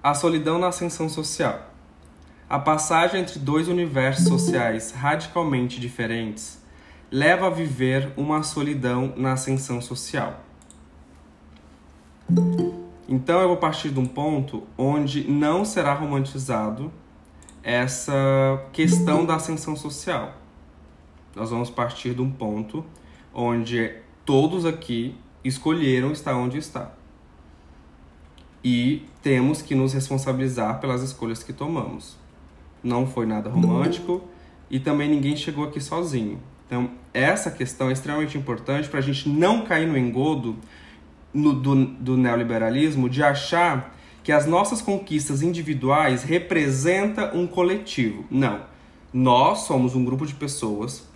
A solidão na ascensão social. A passagem entre dois universos sociais radicalmente diferentes leva a viver uma solidão na ascensão social. Então eu vou partir de um ponto onde não será romantizado essa questão da ascensão social. Nós vamos partir de um ponto onde todos aqui escolheram estar onde está. E temos que nos responsabilizar pelas escolhas que tomamos. Não foi nada romântico e também ninguém chegou aqui sozinho. Então, essa questão é extremamente importante para a gente não cair no engodo no, do, do neoliberalismo de achar que as nossas conquistas individuais representam um coletivo. Não. Nós somos um grupo de pessoas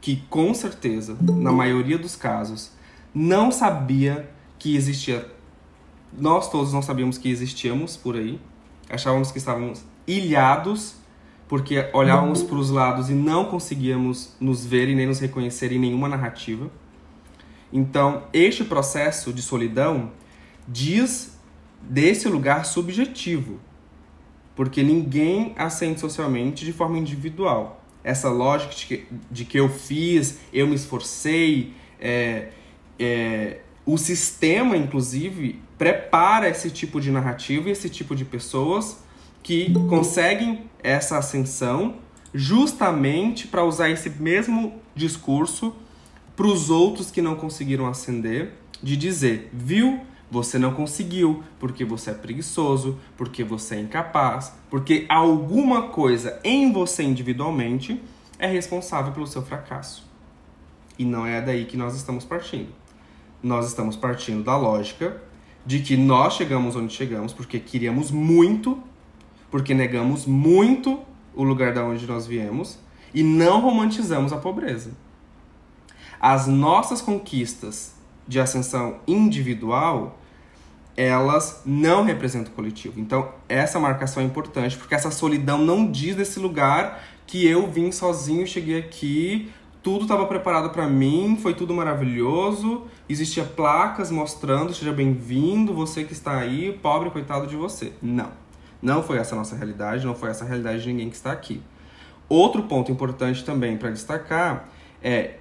que, com certeza, na maioria dos casos, não sabia que existia. Nós todos não sabíamos que existíamos por aí. Achávamos que estávamos ilhados, porque olhávamos para os lados e não conseguíamos nos ver e nem nos reconhecer em nenhuma narrativa. Então, este processo de solidão diz desse lugar subjetivo, porque ninguém ascende socialmente de forma individual. Essa lógica de que, de que eu fiz, eu me esforcei, é, é, o sistema, inclusive, prepara esse tipo de narrativa e esse tipo de pessoas que conseguem essa ascensão justamente para usar esse mesmo discurso para os outros que não conseguiram ascender, de dizer, viu? Você não conseguiu porque você é preguiçoso, porque você é incapaz, porque alguma coisa em você individualmente é responsável pelo seu fracasso. E não é daí que nós estamos partindo nós estamos partindo da lógica de que nós chegamos onde chegamos porque queríamos muito, porque negamos muito o lugar da onde nós viemos e não romantizamos a pobreza. As nossas conquistas de ascensão individual, elas não representam o coletivo. Então, essa marcação é importante porque essa solidão não diz desse lugar que eu vim sozinho, cheguei aqui, tudo estava preparado para mim, foi tudo maravilhoso, existia placas mostrando seja bem-vindo, você que está aí, pobre coitado de você. Não. Não foi essa a nossa realidade, não foi essa a realidade de ninguém que está aqui. Outro ponto importante também para destacar é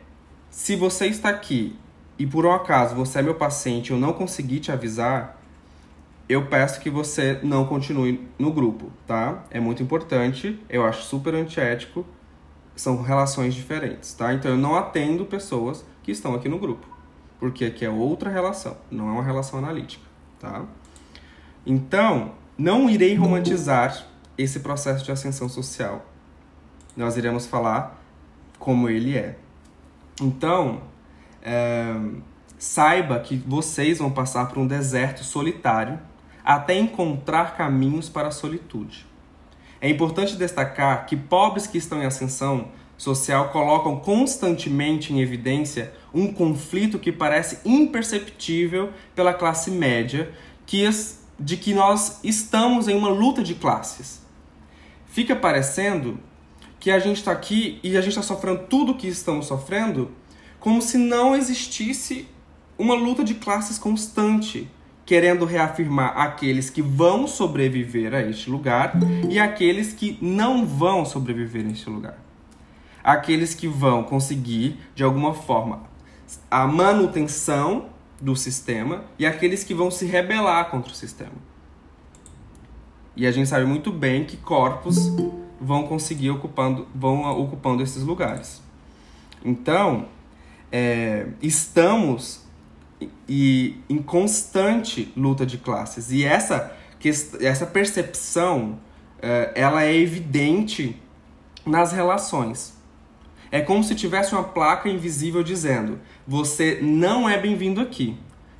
se você está aqui e por um acaso você é meu paciente eu não consegui te avisar, eu peço que você não continue no grupo, tá? É muito importante, eu acho super antiético são relações diferentes, tá? Então eu não atendo pessoas que estão aqui no grupo, porque aqui é outra relação, não é uma relação analítica, tá? Então, não irei romantizar esse processo de ascensão social. Nós iremos falar como ele é. Então, é, saiba que vocês vão passar por um deserto solitário até encontrar caminhos para a solitude. É importante destacar que pobres que estão em ascensão social colocam constantemente em evidência um conflito que parece imperceptível pela classe média, que de que nós estamos em uma luta de classes. Fica parecendo que a gente está aqui e a gente está sofrendo tudo o que estamos sofrendo como se não existisse uma luta de classes constante, querendo reafirmar aqueles que vão sobreviver a este lugar e aqueles que não vão sobreviver a este lugar. Aqueles que vão conseguir, de alguma forma, a manutenção do sistema e aqueles que vão se rebelar contra o sistema. E a gente sabe muito bem que corpos vão conseguir ocupando, vão ocupando esses lugares. Então, é, estamos e em constante luta de classes. E essa, essa percepção uh, ela é evidente nas relações. É como se tivesse uma placa invisível dizendo: você não é bem-vindo aqui.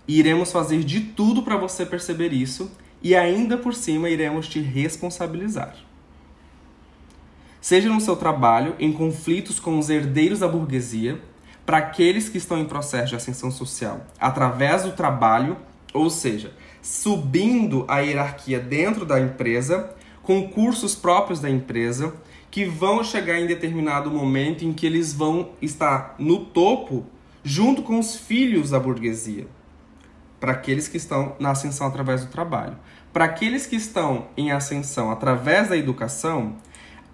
Iremos fazer de tudo para você perceber isso e ainda por cima iremos te responsabilizar. Seja no seu trabalho, em conflitos com os herdeiros da burguesia, para aqueles que estão em processo de ascensão social através do trabalho, ou seja, subindo a hierarquia dentro da empresa, com cursos próprios da empresa, que vão chegar em determinado momento em que eles vão estar no topo junto com os filhos da burguesia. Para aqueles que estão na ascensão através do trabalho. para aqueles que estão em ascensão através da educação,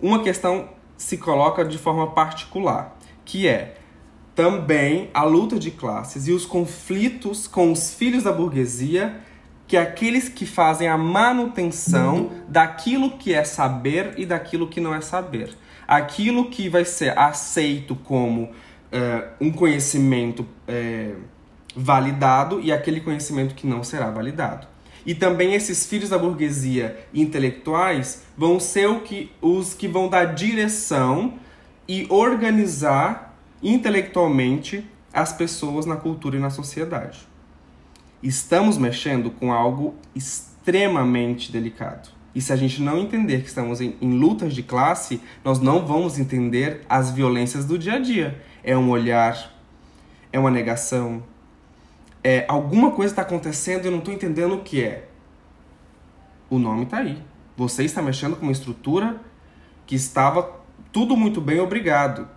uma questão se coloca de forma particular, que é também a luta de classes e os conflitos com os filhos da burguesia, que é aqueles que fazem a manutenção daquilo que é saber e daquilo que não é saber. Aquilo que vai ser aceito como uh, um conhecimento uh, validado e aquele conhecimento que não será validado. E também esses filhos da burguesia intelectuais vão ser que, os que vão dar direção e organizar intelectualmente as pessoas na cultura e na sociedade. Estamos mexendo com algo extremamente delicado. E se a gente não entender que estamos em, em, lutas de classe, nós não vamos entender as violências do dia a dia. É um olhar, é uma negação, é, alguma coisa está acontecendo e eu não estou entendendo o que é. O nome está aí. Você está mexendo com uma estrutura que estava tudo muito bem, obrigado.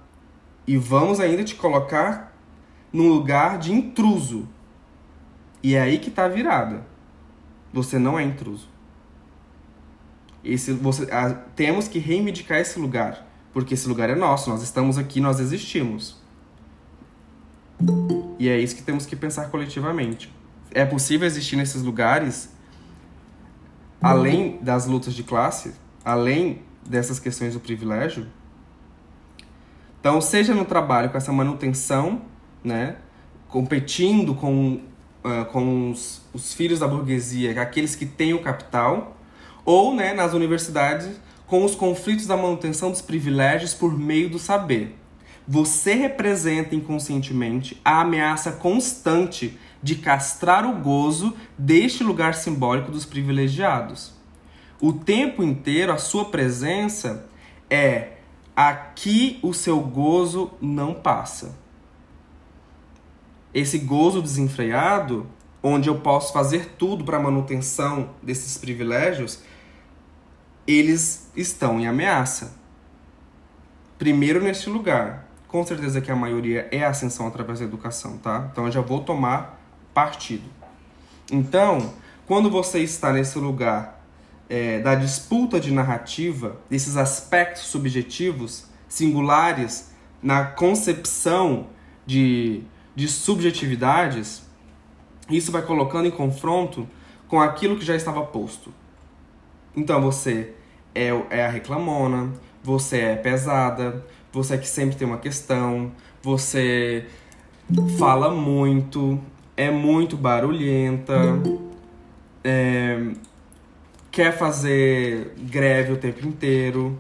E vamos ainda te colocar num lugar de intruso. E é aí que está a virada. Você não é intruso. Esse, você, a, temos que reivindicar esse lugar. Porque esse lugar é nosso. Nós estamos aqui, nós existimos. E é isso que temos que pensar coletivamente. É possível existir nesses lugares, além das lutas de classe, além dessas questões do privilégio? Então, seja no trabalho com essa manutenção, né, competindo com, uh, com os, os filhos da burguesia, aqueles que têm o capital, ou né, nas universidades com os conflitos da manutenção dos privilégios por meio do saber. Você representa inconscientemente a ameaça constante de castrar o gozo deste lugar simbólico dos privilegiados. O tempo inteiro a sua presença é aqui o seu gozo não passa. Esse gozo desenfreado, onde eu posso fazer tudo para manutenção desses privilégios, eles estão em ameaça. Primeiro neste lugar, com certeza que a maioria é a ascensão através da educação, tá? Então eu já vou tomar partido. Então, quando você está nesse lugar é, da disputa de narrativa, desses aspectos subjetivos, singulares, na concepção de, de subjetividades, isso vai colocando em confronto com aquilo que já estava posto. Então você é, é a reclamona, você é pesada, você é que sempre tem uma questão, você fala muito, é muito barulhenta, é, quer fazer greve o tempo inteiro.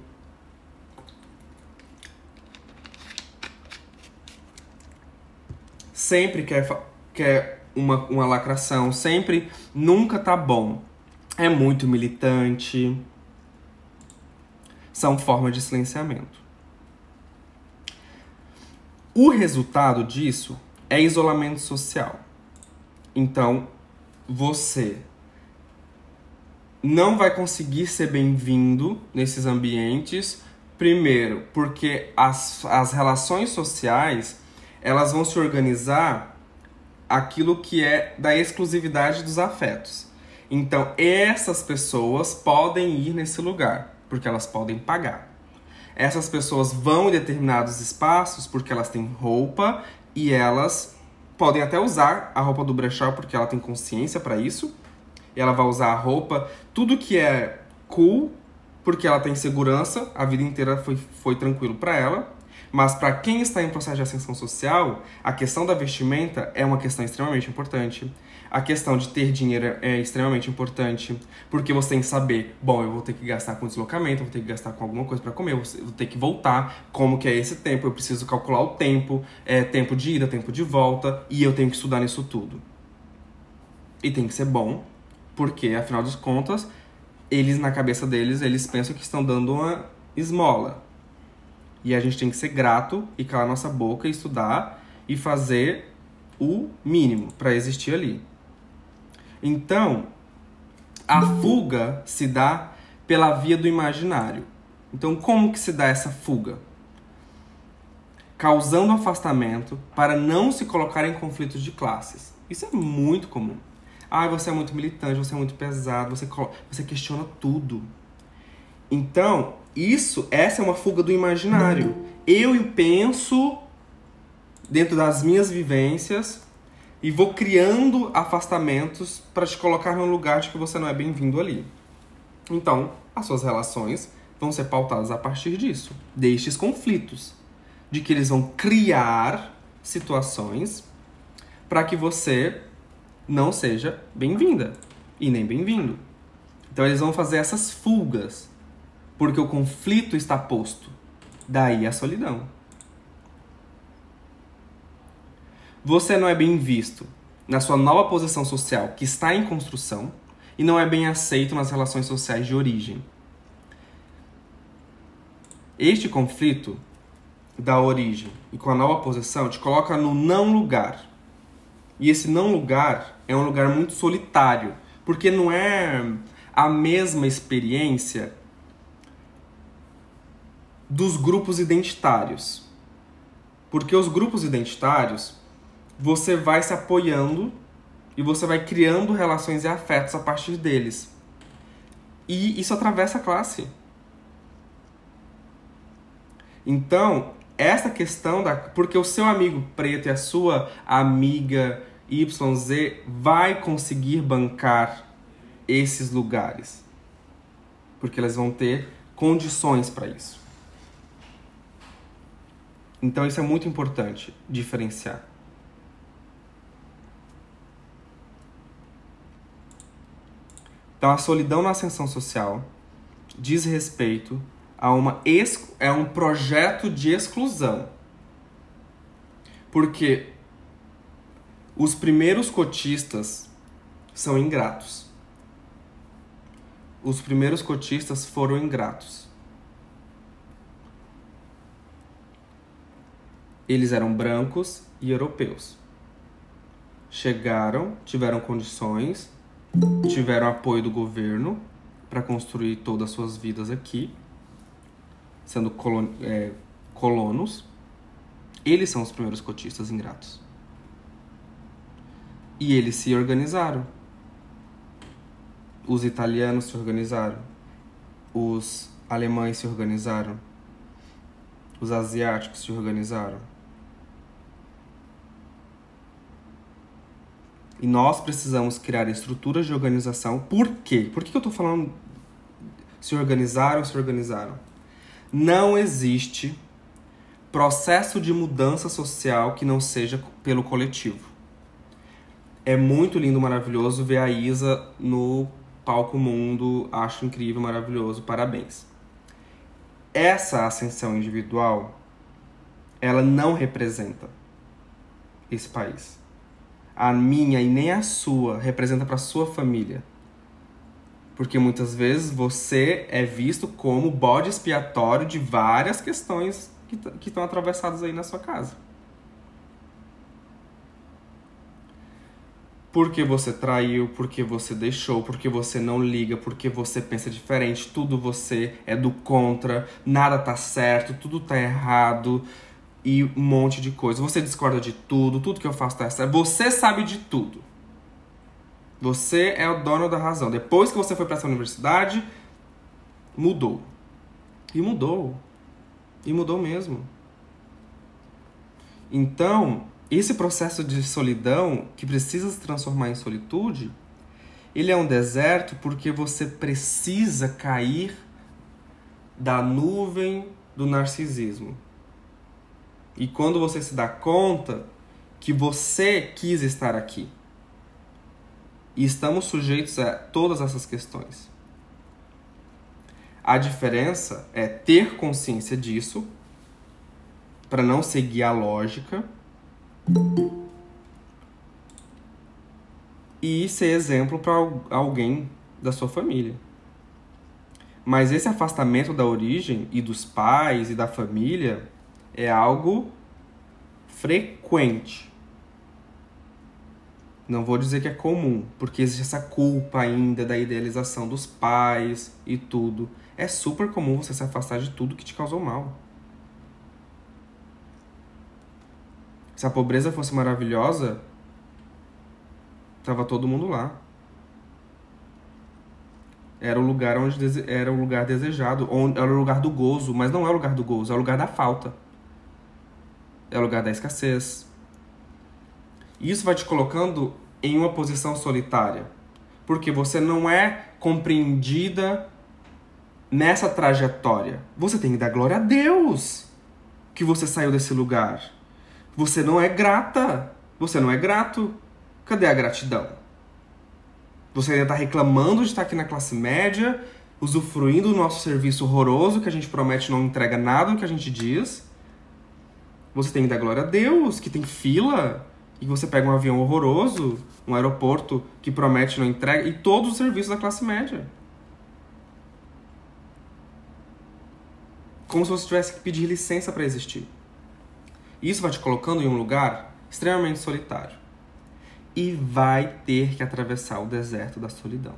Sempre quer, quer uma, uma lacração, sempre nunca tá bom. É muito militante. São formas de silenciamento. O resultado disso é isolamento social. Então, você não vai conseguir ser bem-vindo nesses ambientes, primeiro, porque as, as relações sociais elas vão se organizar aquilo que é da exclusividade dos afetos. Então, essas pessoas podem ir nesse lugar, porque elas podem pagar. Essas pessoas vão em determinados espaços porque elas têm roupa e elas podem até usar a roupa do brechó porque ela tem consciência para isso. Ela vai usar a roupa, tudo que é cool, porque ela tem segurança, a vida inteira foi, foi tranquilo para ela. Mas para quem está em processo de ascensão social, a questão da vestimenta é uma questão extremamente importante. A questão de ter dinheiro é extremamente importante, porque você tem que saber, bom, eu vou ter que gastar com deslocamento, vou ter que gastar com alguma coisa para comer, vou ter que voltar, como que é esse tempo, eu preciso calcular o tempo, é tempo de ida, tempo de volta, e eu tenho que estudar nisso tudo. E tem que ser bom, porque afinal de contas, eles na cabeça deles, eles pensam que estão dando uma esmola. E a gente tem que ser grato e calar nossa boca estudar e fazer o mínimo para existir ali. Então, a fuga se dá pela via do imaginário. Então, como que se dá essa fuga? Causando afastamento para não se colocar em conflitos de classes. Isso é muito comum. Ah, você é muito militante, você é muito pesado, você, você questiona tudo. Então, isso, essa é uma fuga do imaginário. Eu penso dentro das minhas vivências e vou criando afastamentos para te colocar num lugar de que você não é bem-vindo ali. Então, as suas relações vão ser pautadas a partir disso, destes conflitos, de que eles vão criar situações para que você não seja bem-vinda e nem bem-vindo. Então eles vão fazer essas fugas, porque o conflito está posto. Daí a solidão. Você não é bem visto na sua nova posição social que está em construção e não é bem aceito nas relações sociais de origem. Este conflito da origem e com a nova posição te coloca no não lugar. E esse não lugar é um lugar muito solitário, porque não é a mesma experiência dos grupos identitários. Porque os grupos identitários, você vai se apoiando e você vai criando relações e afetos a partir deles. E isso atravessa a classe. Então, essa questão da. Porque o seu amigo preto e a sua amiga YZ vai conseguir bancar esses lugares. Porque elas vão ter condições para isso. Então, isso é muito importante diferenciar. Então, a solidão na ascensão social diz respeito a uma é um projeto de exclusão. Porque os primeiros cotistas são ingratos. Os primeiros cotistas foram ingratos. Eles eram brancos e europeus. Chegaram, tiveram condições, tiveram apoio do governo para construir todas as suas vidas aqui sendo colon, é, colonos, eles são os primeiros cotistas ingratos. E eles se organizaram. Os italianos se organizaram. Os alemães se organizaram. Os asiáticos se organizaram. E nós precisamos criar estruturas de organização. Por quê? Por que eu estou falando se organizaram, se organizaram? Não existe processo de mudança social que não seja pelo coletivo. É muito lindo, maravilhoso ver a Isa no palco mundo. Acho incrível, maravilhoso. Parabéns. Essa ascensão individual, ela não representa esse país. A minha e nem a sua representa para sua família porque muitas vezes você é visto como bode expiatório de várias questões que, estão atravessadas aí na sua casa. Porque você traiu, porque você deixou, porque você não liga, porque você pensa diferente, tudo você é do contra, nada tá certo, tudo tá errado e um monte de coisa. Você discorda de tudo, tudo que eu faço tá certo. Você sabe de tudo. Você é o dono da razão. Depois que você foi para essa universidade, mudou. E mudou. E mudou mesmo. Então, esse processo de solidão, que precisa se transformar em solitude, ele é um deserto porque você precisa cair da nuvem do narcisismo. E quando você se dá conta que você quis estar aqui, e estamos sujeitos a todas essas questões. A diferença é ter consciência disso para não seguir a lógica e ser exemplo para alguém da sua família. Mas esse afastamento da origem e dos pais e da família é algo frequente. Não vou dizer que é comum, porque existe essa culpa ainda da idealização dos pais e tudo. É super comum você se afastar de tudo que te causou mal. Se a pobreza fosse maravilhosa, tava todo mundo lá. Era o lugar onde era o lugar desejado, onde era o lugar do gozo, mas não é o lugar do gozo, é o lugar da falta. É o lugar da escassez. Isso vai te colocando em uma posição solitária, porque você não é compreendida nessa trajetória. Você tem que dar glória a Deus que você saiu desse lugar. Você não é grata. Você não é grato. Cadê a gratidão? Você ainda está reclamando de estar aqui na classe média, usufruindo do nosso serviço horroroso que a gente promete não entrega nada do que a gente diz. Você tem que dar glória a Deus, que tem fila, e você pega um avião horroroso, um aeroporto que promete não entrega, e todos os serviços da classe média. Como se você tivesse que pedir licença para existir. Isso vai te colocando em um lugar extremamente solitário. E vai ter que atravessar o deserto da solidão.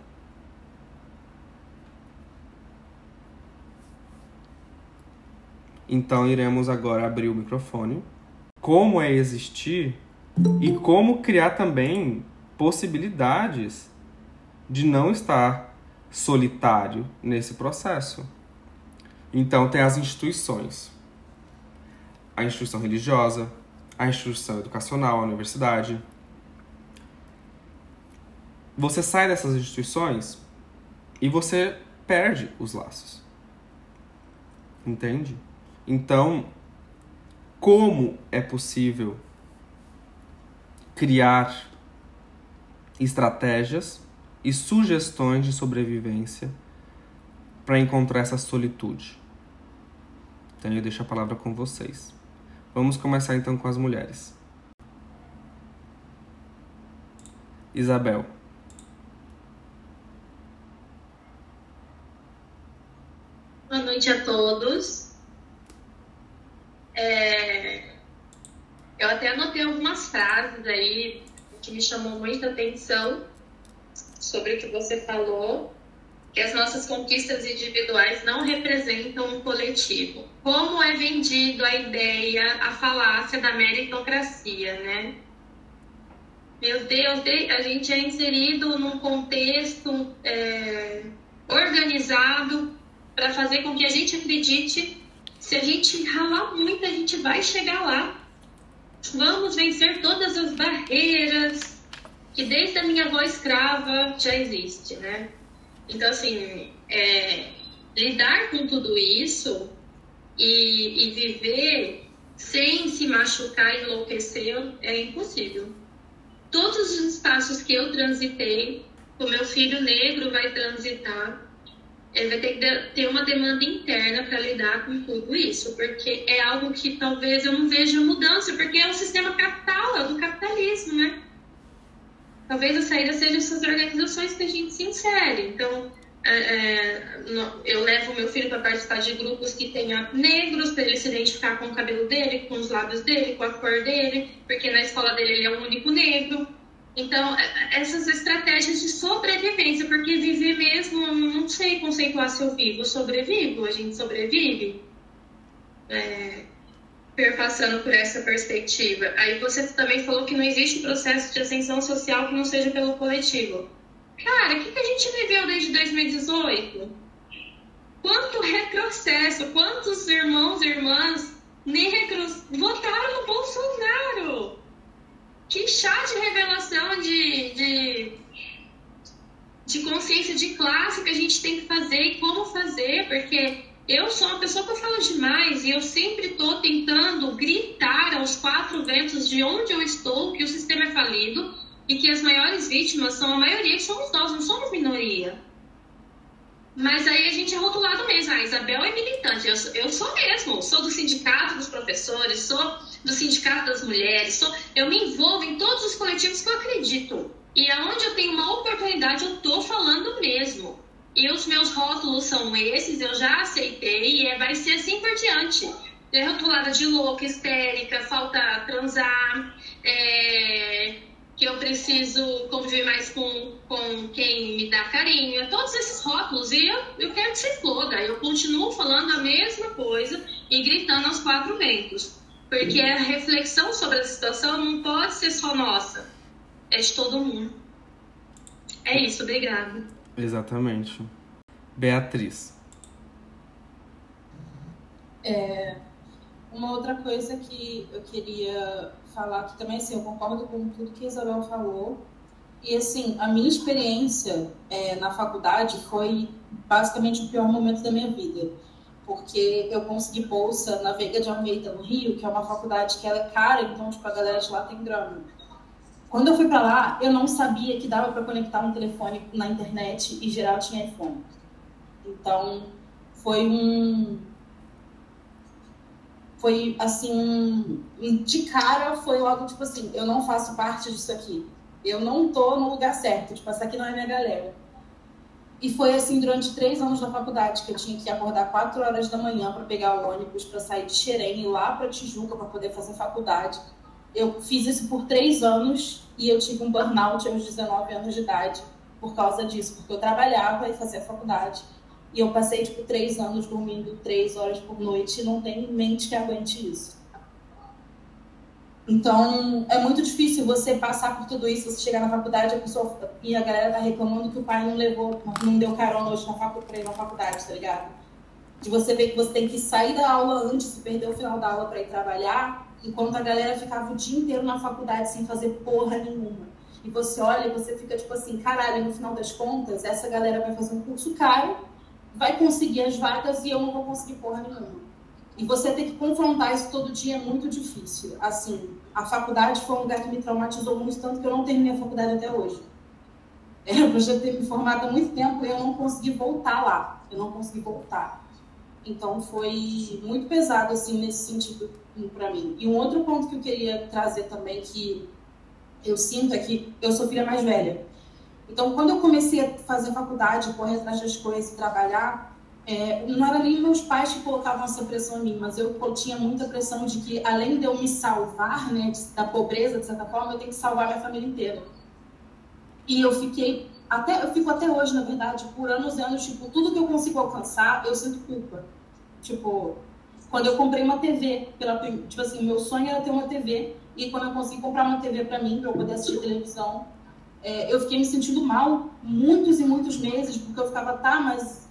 Então iremos agora abrir o microfone. Como é existir e como criar também possibilidades de não estar solitário nesse processo. Então tem as instituições. A instituição religiosa, a instituição educacional, a universidade. Você sai dessas instituições e você perde os laços. Entende? Então, como é possível criar estratégias e sugestões de sobrevivência para encontrar essa solitude? Então eu deixo a palavra com vocês. Vamos começar então com as mulheres. Isabel. Boa noite a todos. É, Eu até anotei algumas frases aí que me chamou muita atenção sobre o que você falou, que as nossas conquistas individuais não representam um coletivo. Como é vendido a ideia, a falácia da meritocracia, né? Meu Deus, a gente é inserido num contexto é, organizado para fazer com que a gente acredite se a gente ralar muito, a gente vai chegar lá. Vamos vencer todas as barreiras que desde a minha avó escrava já existe, né? Então, assim, é, lidar com tudo isso e, e viver sem se machucar e enlouquecer é impossível. Todos os espaços que eu transitei, o meu filho negro vai transitar, ele vai ter que ter uma demanda interna para lidar com tudo isso, porque é algo que talvez eu não veja mudança, porque é o sistema capital, é do capitalismo, né? Talvez a saída seja essas organizações que a gente se insere. Então, é, eu levo meu filho para participar de grupos que tenha negros, para ele se identificar com o cabelo dele, com os lábios dele, com a cor dele, porque na escola dele ele é o único negro. Então, essas estratégias de sobrevivência, porque viver mesmo, não sei conceituar se eu vivo, sobrevivo, a gente sobrevive, é, perpassando por essa perspectiva. Aí você também falou que não existe processo de ascensão social que não seja pelo coletivo. Cara, o que, que a gente viveu desde 2018? Quanto retrocesso, quantos irmãos e irmãs nem retro... votaram no Bolsonaro? Que chá de revelação de, de, de, consciência de classe que a gente tem que fazer e como fazer, porque eu sou uma pessoa que eu falo demais e eu sempre estou tentando gritar aos quatro ventos de onde eu estou que o sistema é falido e que as maiores vítimas são a maioria, que somos nós, não somos minoria. Mas aí a gente é rotulado mesmo. A Isabel é militante, eu, eu sou mesmo, sou do sindicato dos professores, sou do Sindicato das Mulheres, sou, eu me envolvo em todos os coletivos que eu acredito. E aonde eu tenho uma oportunidade, eu tô falando mesmo. E os meus rótulos são esses, eu já aceitei e é, vai ser assim por diante. É rotulada de louca, histérica, falta transar, é, que eu preciso conviver mais com, com quem me dá carinho, todos esses rótulos. E eu, eu quero que se exploda. Eu continuo falando a mesma coisa e gritando aos quatro ventos. Porque a reflexão sobre a situação não pode ser só nossa, é de todo mundo. É isso, obrigada. Exatamente. Beatriz. É, uma outra coisa que eu queria falar que também, assim, eu concordo com tudo que a Isabel falou. E, assim, a minha experiência é, na faculdade foi basicamente o pior momento da minha vida. Porque eu consegui bolsa na Veiga de Almeida, no Rio, que é uma faculdade que é cara, então, tipo, a galera de lá tem grana. Quando eu fui para lá, eu não sabia que dava para conectar um telefone na internet e geral tinha iPhone. Então, foi um, foi assim, de cara foi logo tipo assim, eu não faço parte disso aqui. Eu não tô no lugar certo, tipo, essa aqui não é minha galera. E foi assim durante três anos da faculdade, que eu tinha que acordar quatro horas da manhã para pegar o ônibus, para sair de Xerém e lá para Tijuca para poder fazer faculdade. Eu fiz isso por três anos e eu tive um burnout aos 19 anos de idade por causa disso, porque eu trabalhava e fazia faculdade e eu passei, tipo, três anos dormindo três horas por noite e não tem mente que aguente isso. Então, é muito difícil você passar por tudo isso, você chegar na faculdade a pessoa, e a galera tá reclamando que o pai não levou, não deu carona hoje na faculdade, na faculdade, tá ligado? De você ver que você tem que sair da aula antes e perder o final da aula para ir trabalhar, enquanto a galera ficava o dia inteiro na faculdade sem fazer porra nenhuma. E você olha e você fica tipo assim, caralho, no final das contas, essa galera vai fazer um curso caro vai conseguir as vagas e eu não vou conseguir porra nenhuma. E você ter que confrontar isso todo dia é muito difícil. Assim, a faculdade foi um lugar que me traumatizou muito, tanto que eu não terminei a faculdade até hoje. Eu já ter me formado há muito tempo e eu não consegui voltar lá. Eu não consegui voltar. Então foi muito pesado, assim, nesse sentido para mim. E um outro ponto que eu queria trazer também, que eu sinto é que eu sou filha mais velha. Então, quando eu comecei a fazer faculdade, correr atrás das coisas e trabalhar, é, não era nem meus pais que colocavam essa pressão em mim, mas eu, tinha muita pressão de que, além de eu me salvar né, da pobreza, de certa forma, eu tenho que salvar minha família inteira. E eu fiquei, até, eu fico até hoje, na verdade, por anos e anos, tipo, tudo que eu consigo alcançar, eu sinto culpa. Tipo, quando eu comprei uma TV, pela, tipo assim, meu sonho era ter uma TV, e quando eu consegui comprar uma TV para mim, para eu poder assistir televisão, é, eu fiquei me sentindo mal muitos e muitos meses, porque eu ficava, tá, mas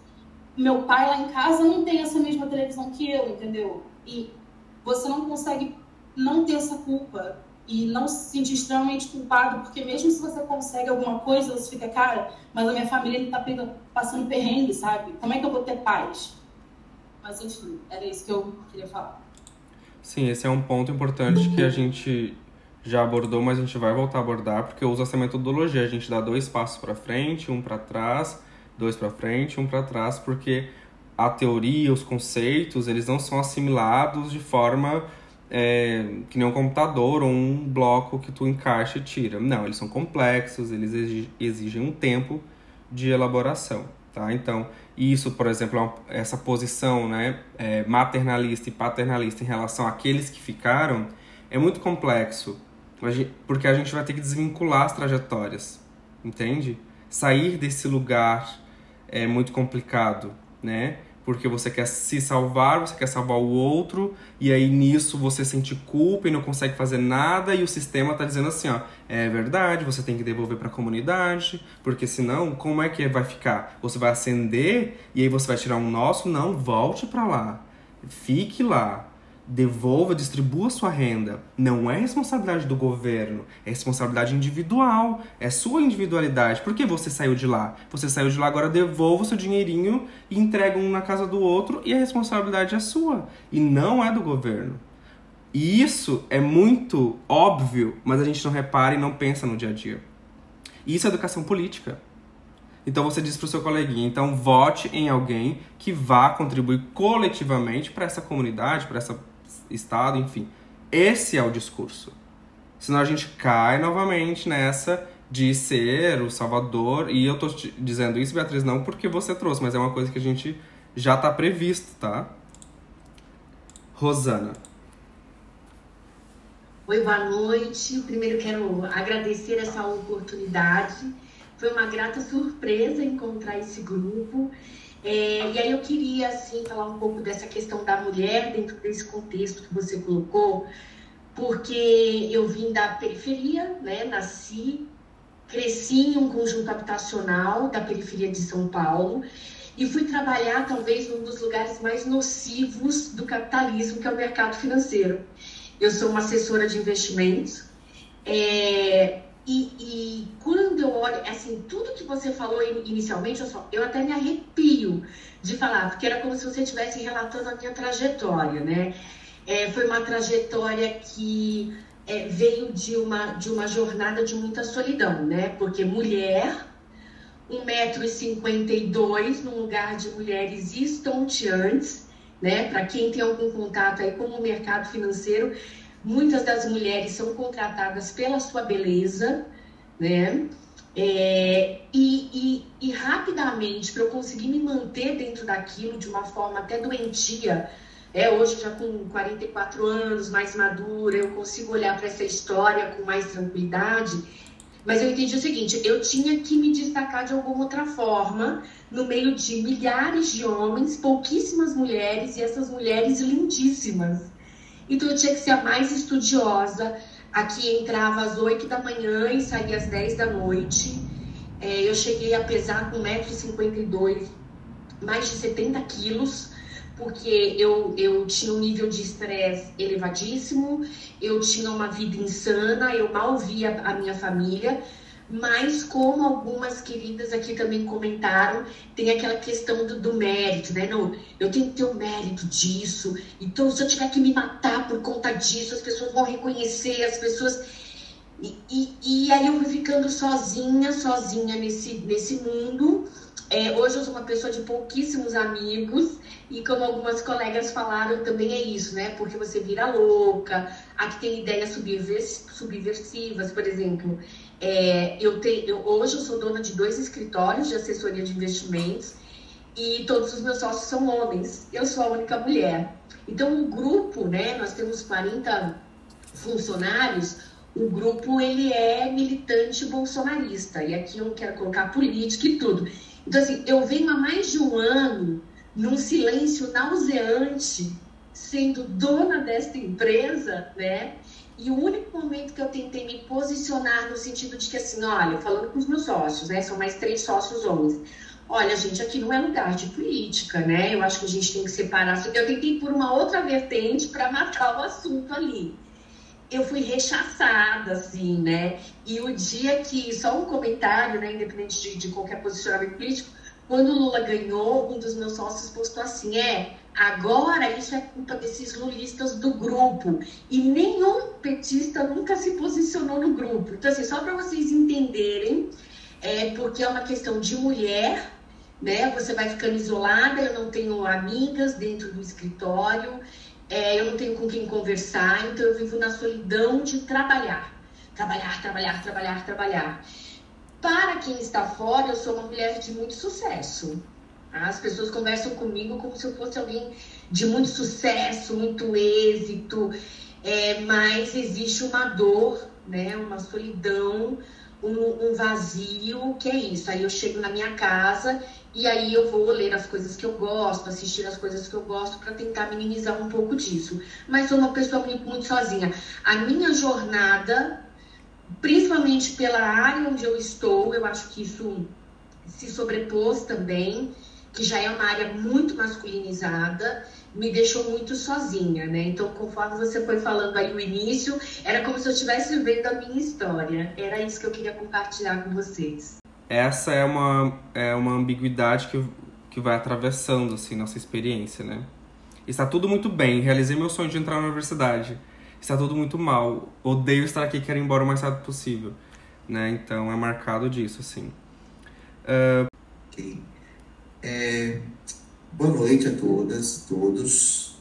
meu pai lá em casa não tem essa mesma televisão que eu, entendeu? E você não consegue não ter essa culpa e não se sentir extremamente culpado, porque mesmo se você consegue alguma coisa, você fica, cara, mas a minha família está passando perrengue, sabe? Como é que eu vou ter paz? Mas enfim, era isso que eu queria falar. Sim, esse é um ponto importante que a gente já abordou, mas a gente vai voltar a abordar, porque usa essa metodologia. A gente dá dois passos para frente, um para trás, dois para frente, um para trás, porque a teoria, os conceitos, eles não são assimilados de forma é, que nem um computador ou um bloco que tu encaixa e tira. Não, eles são complexos, eles exigem um tempo de elaboração, tá? Então, isso, por exemplo, é essa posição né, é, maternalista e paternalista em relação àqueles que ficaram, é muito complexo porque a gente vai ter que desvincular as trajetórias, entende? Sair desse lugar é muito complicado, né? Porque você quer se salvar, você quer salvar o outro, e aí nisso você sente culpa e não consegue fazer nada, e o sistema tá dizendo assim, ó, é verdade, você tem que devolver para a comunidade, porque senão, como é que vai ficar? Você vai acender e aí você vai tirar um nosso? Não, volte para lá. Fique lá devolva, distribua sua renda. Não é responsabilidade do governo, é responsabilidade individual, é sua individualidade. Por que você saiu de lá? Você saiu de lá, agora devolva o seu dinheirinho e entrega um na casa do outro e a responsabilidade é sua e não é do governo. E isso é muito óbvio, mas a gente não repara e não pensa no dia a dia. Isso é educação política. Então você diz para o seu coleguinha, então vote em alguém que vá contribuir coletivamente para essa comunidade, para essa Estado, enfim. Esse é o discurso. Senão a gente cai novamente nessa de ser o salvador. E eu tô dizendo isso, Beatriz, não porque você trouxe, mas é uma coisa que a gente já tá previsto, tá? Rosana. Oi, boa noite. Primeiro quero agradecer essa oportunidade. Foi uma grata surpresa encontrar esse grupo. É, e aí eu queria, assim, falar um pouco dessa questão da mulher dentro desse contexto que você colocou, porque eu vim da periferia, né, nasci, cresci em um conjunto habitacional da periferia de São Paulo, e fui trabalhar talvez num dos lugares mais nocivos do capitalismo, que é o mercado financeiro. Eu sou uma assessora de investimentos. É, e, e, quando eu olho, assim, tudo que você falou inicialmente, eu, só, eu até me arrepio de falar, porque era como se você estivesse relatando a minha trajetória, né? É, foi uma trajetória que é, veio de uma, de uma jornada de muita solidão, né? Porque mulher, 1,52m num lugar de mulheres estonteantes, né? Para quem tem algum contato aí com o mercado financeiro, muitas das mulheres são contratadas pela sua beleza, né? É, e, e, e rapidamente, para eu conseguir me manter dentro daquilo de uma forma até doentia, é, hoje já com 44 anos, mais madura, eu consigo olhar para essa história com mais tranquilidade mas eu entendi o seguinte: eu tinha que me destacar de alguma outra forma no meio de milhares de homens, pouquíssimas mulheres e essas mulheres lindíssimas. Então eu tinha que ser a mais estudiosa. Aqui entrava às 8 da manhã e saía às 10 da noite. É, eu cheguei a pesar com 1,52m, mais de 70 quilos porque eu, eu tinha um nível de estresse elevadíssimo, eu tinha uma vida insana, eu mal via a minha família, mas como algumas queridas aqui também comentaram, tem aquela questão do, do mérito, né? Não, eu tenho que ter o mérito disso, então se eu tiver que me matar por conta disso, as pessoas vão reconhecer, as pessoas. E, e, e aí eu fui ficando sozinha, sozinha nesse, nesse mundo é, hoje eu sou uma pessoa de pouquíssimos amigos e como algumas colegas falaram, também é isso, né? Porque você vira louca, aqui tem ideias subversivas, por exemplo. É, eu tenho, eu, hoje eu sou dona de dois escritórios de assessoria de investimentos e todos os meus sócios são homens. Eu sou a única mulher. Então o grupo, né? Nós temos 40 funcionários. O grupo ele é militante bolsonarista e aqui eu quero colocar política e tudo. Então, assim, eu venho há mais de um ano num silêncio nauseante, sendo dona desta empresa, né? E o único momento que eu tentei me posicionar no sentido de que, assim, olha, falando com os meus sócios, né? São mais três sócios homens. Olha, gente, aqui não é lugar de política, né? Eu acho que a gente tem que separar. Eu tentei por uma outra vertente para matar o assunto ali eu fui rechaçada, assim, né? E o dia que, só um comentário, né, independente de, de qualquer posicionamento político, quando o Lula ganhou, um dos meus sócios postou assim: é, agora isso é culpa desses lulistas do grupo. E nenhum petista nunca se posicionou no grupo. Então, assim, só para vocês entenderem, é porque é uma questão de mulher, né? Você vai ficando isolada, eu não tenho amigas dentro do escritório é, eu não tenho com quem conversar, então eu vivo na solidão de trabalhar. Trabalhar, trabalhar, trabalhar, trabalhar. Para quem está fora, eu sou uma mulher de muito sucesso. As pessoas conversam comigo como se eu fosse alguém de muito sucesso, muito êxito, é, mas existe uma dor, né, uma solidão, um, um vazio, que é isso. Aí eu chego na minha casa e aí eu vou ler as coisas que eu gosto, assistir as coisas que eu gosto para tentar minimizar um pouco disso. Mas sou uma pessoa muito, muito sozinha. A minha jornada, principalmente pela área onde eu estou, eu acho que isso se sobrepôs também, que já é uma área muito masculinizada, me deixou muito sozinha, né? Então, conforme você foi falando aí o início, era como se eu estivesse vivendo a minha história. Era isso que eu queria compartilhar com vocês essa é uma, é uma ambiguidade que, que vai atravessando assim nossa experiência, né? Está tudo muito bem, realizei meu sonho de entrar na universidade. Está tudo muito mal, odeio estar aqui, quero ir embora o mais rápido possível, né? Então é marcado disso, assim. Uh... Ok. É... Boa noite a todas, todos.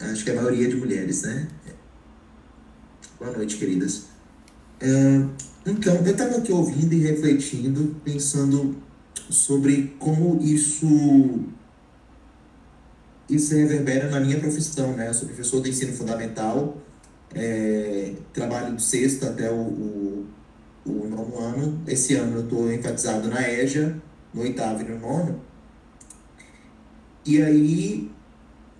Acho que é a maioria de mulheres, né? Boa noite, queridas. Uh, então, eu estava aqui ouvindo e refletindo, pensando sobre como isso isso reverbera na minha profissão, né? Eu sou professor de ensino fundamental, é, trabalho do sexto até o, o, o nono ano. Esse ano eu estou enfatizado na EJA, no oitavo e no nono. E aí,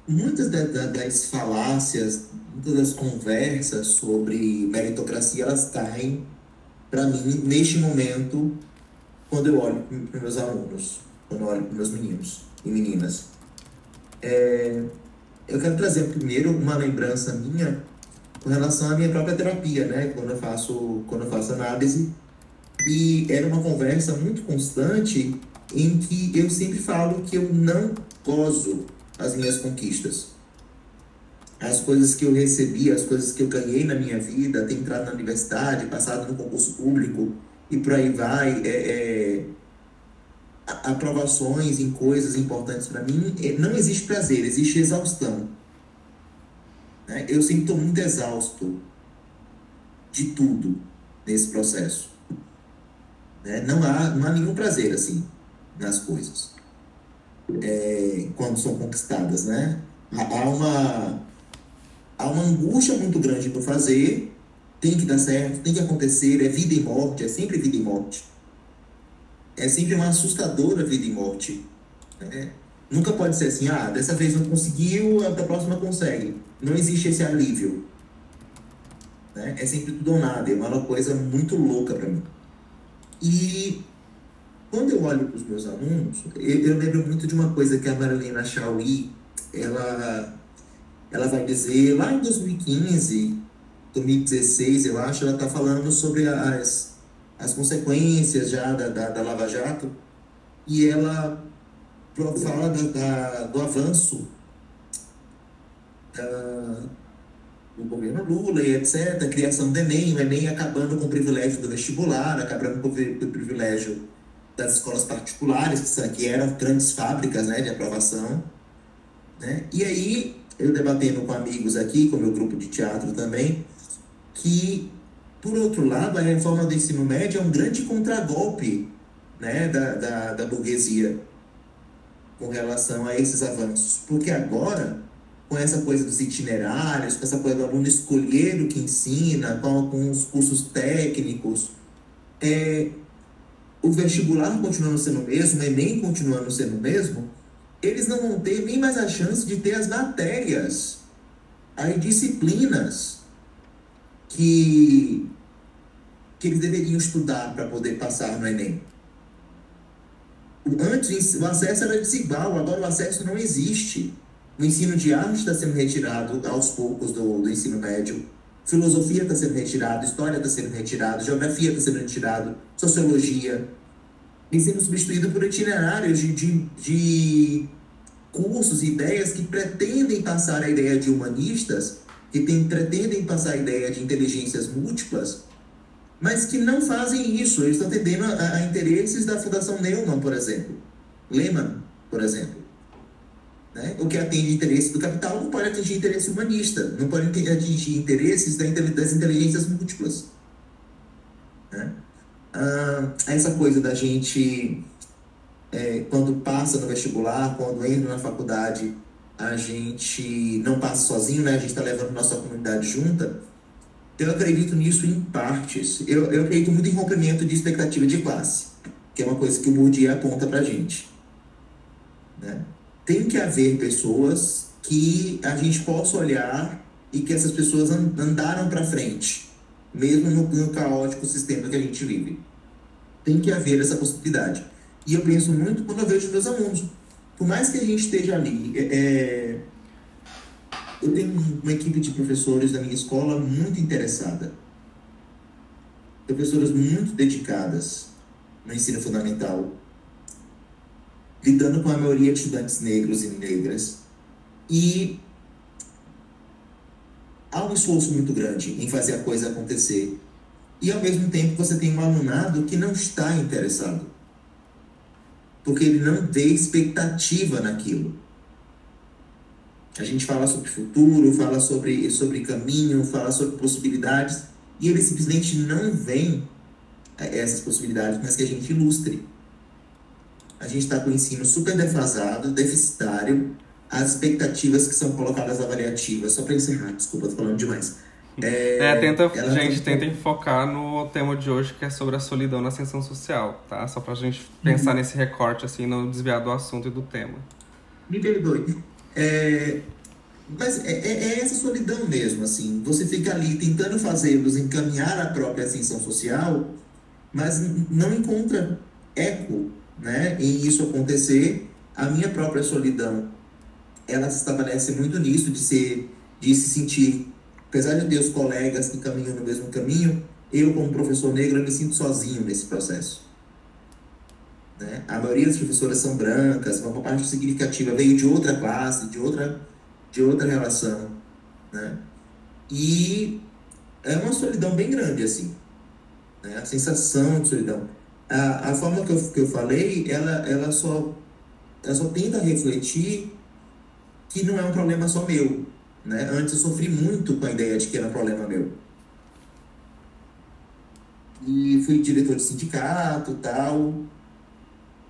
muitas das falácias, muitas das conversas sobre meritocracia, elas caem para mim, neste momento, quando eu olho para meus alunos. quando eu olho para meus meninos e meninas. É, eu quero trazer primeiro uma lembrança minha com relação à minha própria terapia, né? Quando eu faço, quando eu faço análise. E era uma conversa muito constante em que eu sempre falo que eu não gozo as minhas conquistas. As coisas que eu recebi, as coisas que eu ganhei na minha vida, ter entrado na universidade, passado no concurso público e por aí vai, é, é, aprovações em coisas importantes para mim, é, não existe prazer, existe exaustão. Né? Eu sempre estou muito exausto de tudo nesse processo. Né? Não, há, não há nenhum prazer assim nas coisas é, quando são conquistadas, né? Há uma, há uma angústia muito grande para fazer, tem que dar certo, tem que acontecer, é vida e morte, é sempre vida e morte. É sempre uma assustadora vida e morte. Né? Nunca pode ser assim, ah, dessa vez não conseguiu, da próxima consegue. Não existe esse alívio. Né? É sempre tudo ou nada, é uma coisa muito louca para mim. E quando eu olho para os meus alunos, eu, eu, lembro muito de uma coisa que a Marilena Chauí, ela, ela vai dizer lá em 2015, 2016, eu acho, ela está falando sobre as, as consequências já da, da, da Lava Jato, e ela fala da, da, do avanço da, do governo Lula e etc., a criação do Enem, o Enem acabando com o privilégio do vestibular, acabando com o privilégio das escolas particulares, que eram grandes fábricas né, de aprovação. Né? E aí, eu debatendo com amigos aqui, com meu grupo de teatro também, que, por outro lado, a reforma do ensino médio é um grande contragolpe né, da, da, da burguesia com relação a esses avanços. Porque agora, com essa coisa dos itinerários, com essa coisa do aluno escolher o que ensina, com, com os cursos técnicos, é, o vestibular continuando sendo o mesmo, o Enem continuando sendo o mesmo, eles não vão ter nem mais a chance de ter as matérias, as disciplinas que, que eles deveriam estudar para poder passar no Enem. Antes, o acesso era desigual, agora o acesso não existe. O ensino de arte está sendo retirado aos poucos do, do ensino médio. Filosofia está sendo retirado, história está sendo retirado, geografia está sendo retirado, sociologia. E sendo substituído por itinerários de, de, de cursos, ideias que pretendem passar a ideia de humanistas, que tem, pretendem passar a ideia de inteligências múltiplas, mas que não fazem isso. Eles estão atendendo a, a interesses da Fundação Neumann, por exemplo. Lehman, por exemplo. Né? O que atende interesse do capital não pode atingir interesse humanista, não pode atingir interesses das inteligências múltiplas. Né? Ah, essa coisa da gente, é, quando passa no vestibular, quando entra na faculdade, a gente não passa sozinho, né? a gente está levando nossa comunidade junta. Eu acredito nisso em partes. Eu, eu acredito muito em rompimento de expectativa de classe, que é uma coisa que o Bourdieu aponta para a gente. Né? Tem que haver pessoas que a gente possa olhar e que essas pessoas andaram para frente, mesmo no, no, caótico sistema que a gente vive. Tem que haver essa possibilidade. E eu penso muito quando eu vejo meus alunos. Por mais que a gente esteja ali, é, é eu tenho uma equipe de professores da minha escola muito interessada. Professoras muito dedicadas no ensino fundamental, lidando com a maioria de estudantes negros e negras. E há um esforço muito grande em fazer a coisa acontecer. E ao mesmo tempo você tem um alunado que não está interessado. Porque ele não vê expectativa naquilo. A gente fala sobre futuro, fala sobre, sobre caminho, fala sobre possibilidades, e ele simplesmente não vê essas possibilidades, mas que a gente ilustre a gente está com o ensino super defasado, deficitário, as expectativas que são colocadas avaliativas, só para encerrar, desculpa, tô falando demais. É, é tenta, gente, tá... tentem focar no tema de hoje, que é sobre a solidão na ascensão social, tá? Só pra gente pensar uhum. nesse recorte, assim, não desviar do assunto e do tema. Me perdoe. É, mas é, é, é, essa solidão mesmo, assim. Você fica ali tentando fazê-los encaminhar a própria ascensão social, mas não encontra eco né, em isso acontecer, a minha própria solidão, ela se estabelece muito nisso, de, ser, de se sentir, apesar de ter os colegas que caminham no mesmo caminho, eu, como professor negro, me sinto sozinho nesse processo. Né? A maioria das professoras são brancas, uma parte significativa veio de outra classe, de outra, de outra relação. Né? E é uma solidão bem grande, assim. Né? A sensação de solidão. A, a forma que eu, que eu falei, ela, ela, só, ela só tenta refletir que não é um problema só meu. Né? Antes eu sofri muito com a ideia de que era um problema meu. E fui diretor de sindicato tal.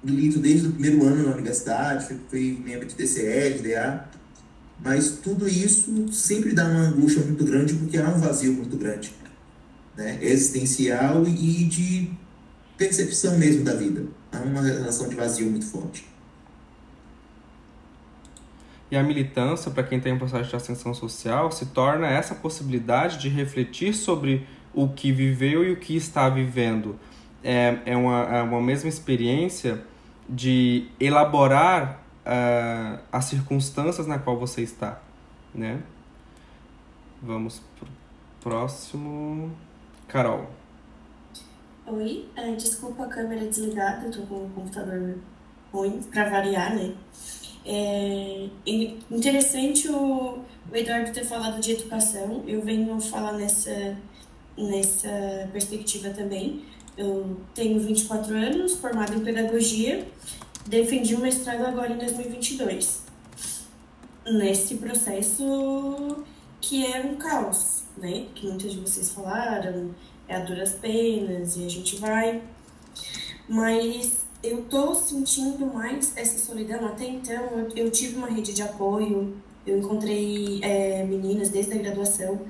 Milito desde o primeiro ano na universidade, fui, fui membro de DCE, de DA. Mas tudo isso sempre dá uma angústia muito grande, porque há um vazio muito grande, né? existencial e de percepção mesmo da vida. Há uma relação de vazio muito forte. E a militância, para quem tem um processo de ascensão social, se torna essa possibilidade de refletir sobre o que viveu e o que está vivendo. É, é, uma, é uma mesma experiência de elaborar uh, as circunstâncias na qual você está, né? Vamos pro próximo. Carol. Oi, é, desculpa a câmera desligada, eu tô com o computador ruim, para variar, né? É interessante o, o Eduardo ter falado de educação, eu venho falar nessa, nessa perspectiva também. Eu tenho 24 anos, formada em pedagogia, defendi o mestrado agora em 2022. Nesse processo que é um caos, né? Que muitas de vocês falaram, é a duras penas e a gente vai. Mas eu tô sentindo mais essa solidão. Até então, eu, eu tive uma rede de apoio, eu encontrei é, meninas desde a graduação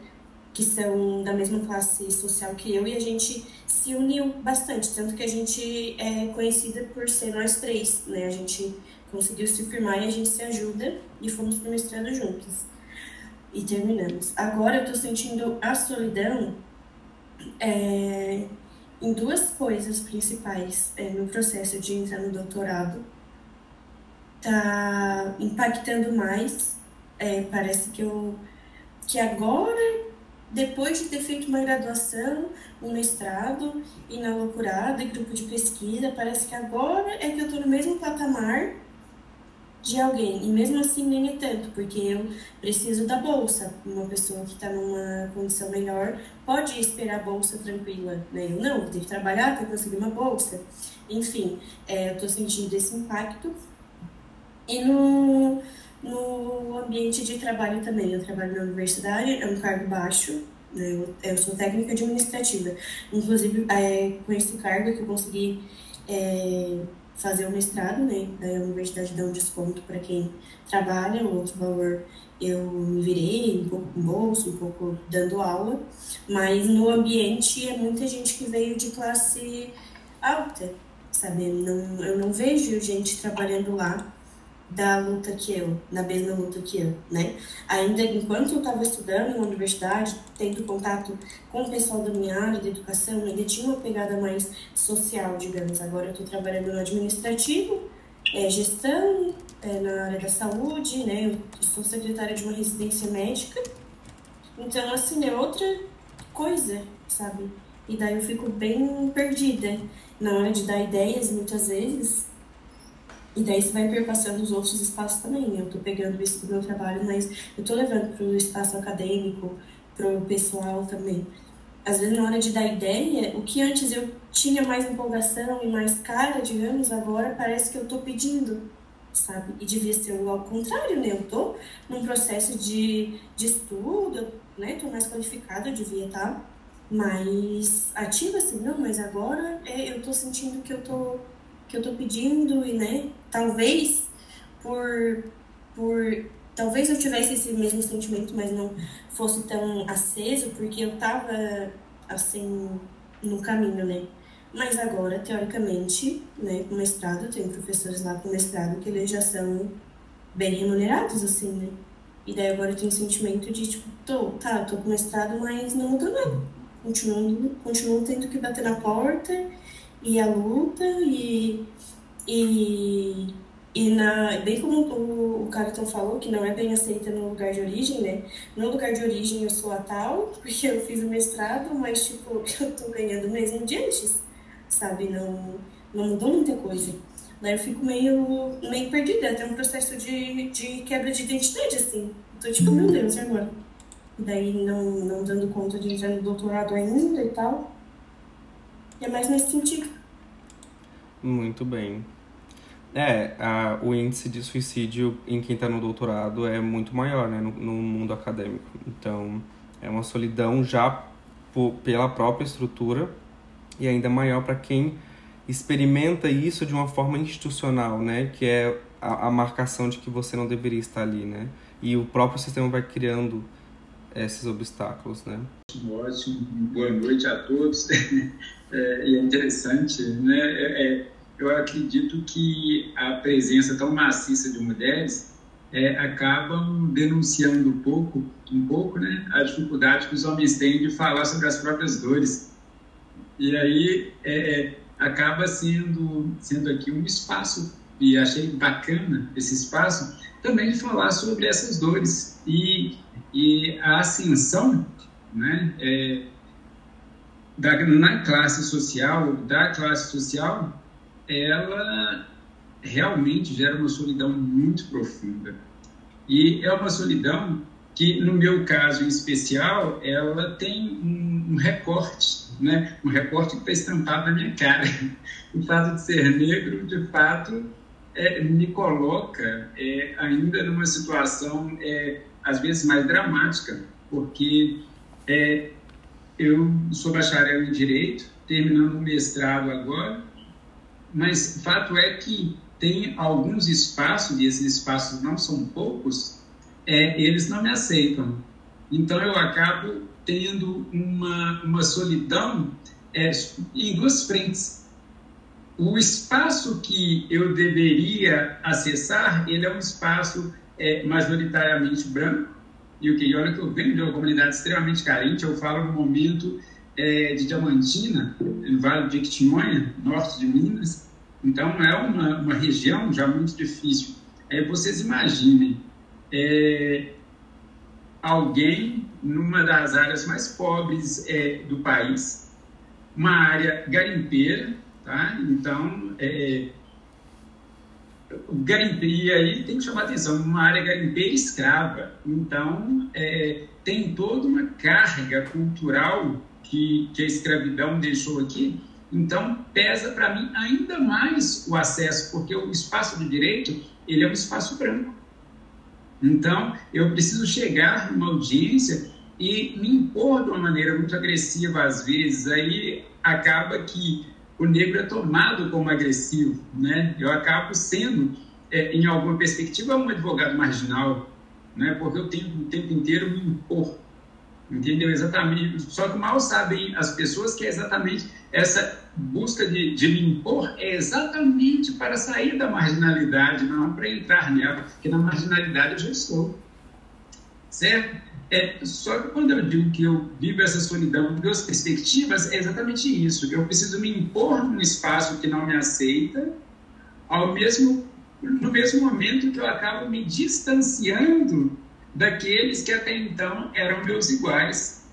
que são da mesma classe social que eu e a gente se uniu bastante, tanto que a gente é conhecida por ser nós três, né? A gente conseguiu se firmar e a gente se ajuda e fomos para o mestrado juntas. E terminamos. Agora eu tô sentindo a solidão é, em duas coisas principais é, no processo de entrar no doutorado. Tá impactando mais, é, parece que eu que agora depois de ter feito uma graduação, um mestrado e na loucurada e grupo de pesquisa, parece que agora é que eu estou no mesmo patamar de alguém. E mesmo assim nem é tanto, porque eu preciso da bolsa. Uma pessoa que está numa condição melhor pode esperar a bolsa tranquila. Né? Eu não, ter que trabalhar para conseguir uma bolsa. Enfim, é, eu estou sentindo esse impacto. E no no ambiente de trabalho também. Eu trabalho na universidade, é um cargo baixo, né? eu, eu sou técnica administrativa. Inclusive, é, com esse cargo que eu consegui é, fazer o mestrado, né? Da universidade dá um desconto para quem trabalha, o outro valor eu me virei, um pouco com bolso, um pouco dando aula, mas no ambiente é muita gente que veio de classe alta, sabe? Não, eu não vejo gente trabalhando lá da luta que eu, na mesma luta que eu, né? Ainda enquanto eu estava estudando na universidade, tendo contato com o pessoal da minha área de educação, ainda tinha uma pegada mais social, digamos. Agora eu estou trabalhando no administrativo, é, gestão, é, na área da saúde, né? Eu sou secretária de uma residência médica. Então, assim, é outra coisa, sabe? E daí eu fico bem perdida na hora de dar ideias, muitas vezes e daí você vai perpassando os outros espaços também. Eu estou pegando isso do meu trabalho, mas eu estou levando para o espaço acadêmico, para o pessoal também. Às vezes, na hora de dar ideia, o que antes eu tinha mais empolgação e mais cara, digamos, agora parece que eu estou pedindo, sabe? E devia ser ao contrário, né? Eu estou num processo de, de estudo, né? Estou mais qualificada, eu devia estar tá mais ativa, assim, não, mas agora é, eu estou sentindo que eu estou que eu tô pedindo e, né, talvez por, por talvez eu tivesse esse mesmo sentimento, mas não fosse tão aceso, porque eu tava, assim, no caminho, né? Mas agora, teoricamente, né, com mestrado, tem professores lá com mestrado que eles já são bem remunerados, assim, né? E daí agora eu tenho o sentimento de, tipo, tô, tá, tô com mestrado, mas não mudou nada. Continuo, continuo tendo que bater na porta e a luta e, E, e na, bem como o, o Carlton falou, que não é bem aceita no lugar de origem, né? No lugar de origem eu sou a tal, porque eu fiz o mestrado, mas, tipo, eu tô ganhando mesmo de antes, sabe? Não, não mudou muita coisa. Daí eu fico meio, meio perdida, até um processo de, de quebra de identidade, assim. Tô tipo, meu Deus, agora? Daí não, não dando conta de entrar no doutorado ainda e tal. E é mais nesse sentido. Muito bem. É, a, o índice de suicídio em quem está no doutorado é muito maior, né, no, no, mundo acadêmico. Então, é uma solidão já por, pela própria estrutura e ainda maior para quem experimenta isso de uma forma institucional, né, que é a, a, marcação de que você não deveria estar ali, né, e o próprio sistema vai criando esses obstáculos, né. Ótimo, boa noite a todos. é, e é interessante, né, é, é eu acredito que a presença tão maciça de mulheres é, denunciando um pouco, um pouco, né, a dificuldade que os homens têm de falar sobre as próprias dores. E aí é, é, acaba sendo, sendo aqui um espaço, e achei bacana esse espaço, também de falar sobre essas dores. E, e a ascensão né, é, da, na classe social, da classe social, ela realmente gera uma solidão muito profunda. E é uma solidão que, no meu caso em especial, ela tem um, um recorte, né? um recorte que está estampado na minha cara. O fato de ser negro, de fato, é, me coloca é, ainda numa situação, é, às vezes, mais dramática, porque é, eu sou bacharel em Direito, terminando o mestrado agora, mas fato é que tem alguns espaços, e esses espaços não são poucos, é, eles não me aceitam. Então eu acabo tendo uma, uma solidão é, em duas frentes. O espaço que eu deveria acessar, ele é um espaço é, majoritariamente branco, e o que olha que eu venho de uma comunidade extremamente carente, eu falo no momento é, de Diamantina, no Vale de Quitinhonha, norte de Minas, então, é uma, uma região já muito difícil. É, vocês imaginem é, alguém numa das áreas mais pobres é, do país, uma área garimpeira, tá? Então, é, e aí tem que chamar atenção, uma área garimpeira escrava. Então, é, tem toda uma carga cultural que, que a escravidão deixou aqui, então, pesa para mim ainda mais o acesso, porque o espaço de direito, ele é um espaço branco. Então, eu preciso chegar numa audiência e me impor de uma maneira muito agressiva às vezes, aí acaba que o negro é tomado como agressivo, né? Eu acabo sendo, é, em alguma perspectiva, um advogado marginal, né? Porque eu tenho o tempo inteiro me impor, entendeu? Exatamente. Só que mal sabem as pessoas que é exatamente essa busca de, de me impor é exatamente para sair da marginalidade, não para entrar nela, porque na marginalidade eu já estou. Certo? É, só que quando eu digo que eu vivo essa solidão em duas perspectivas, é exatamente isso. Eu preciso me impor num espaço que não me aceita, ao mesmo, no mesmo momento que eu acabo me distanciando daqueles que até então eram meus iguais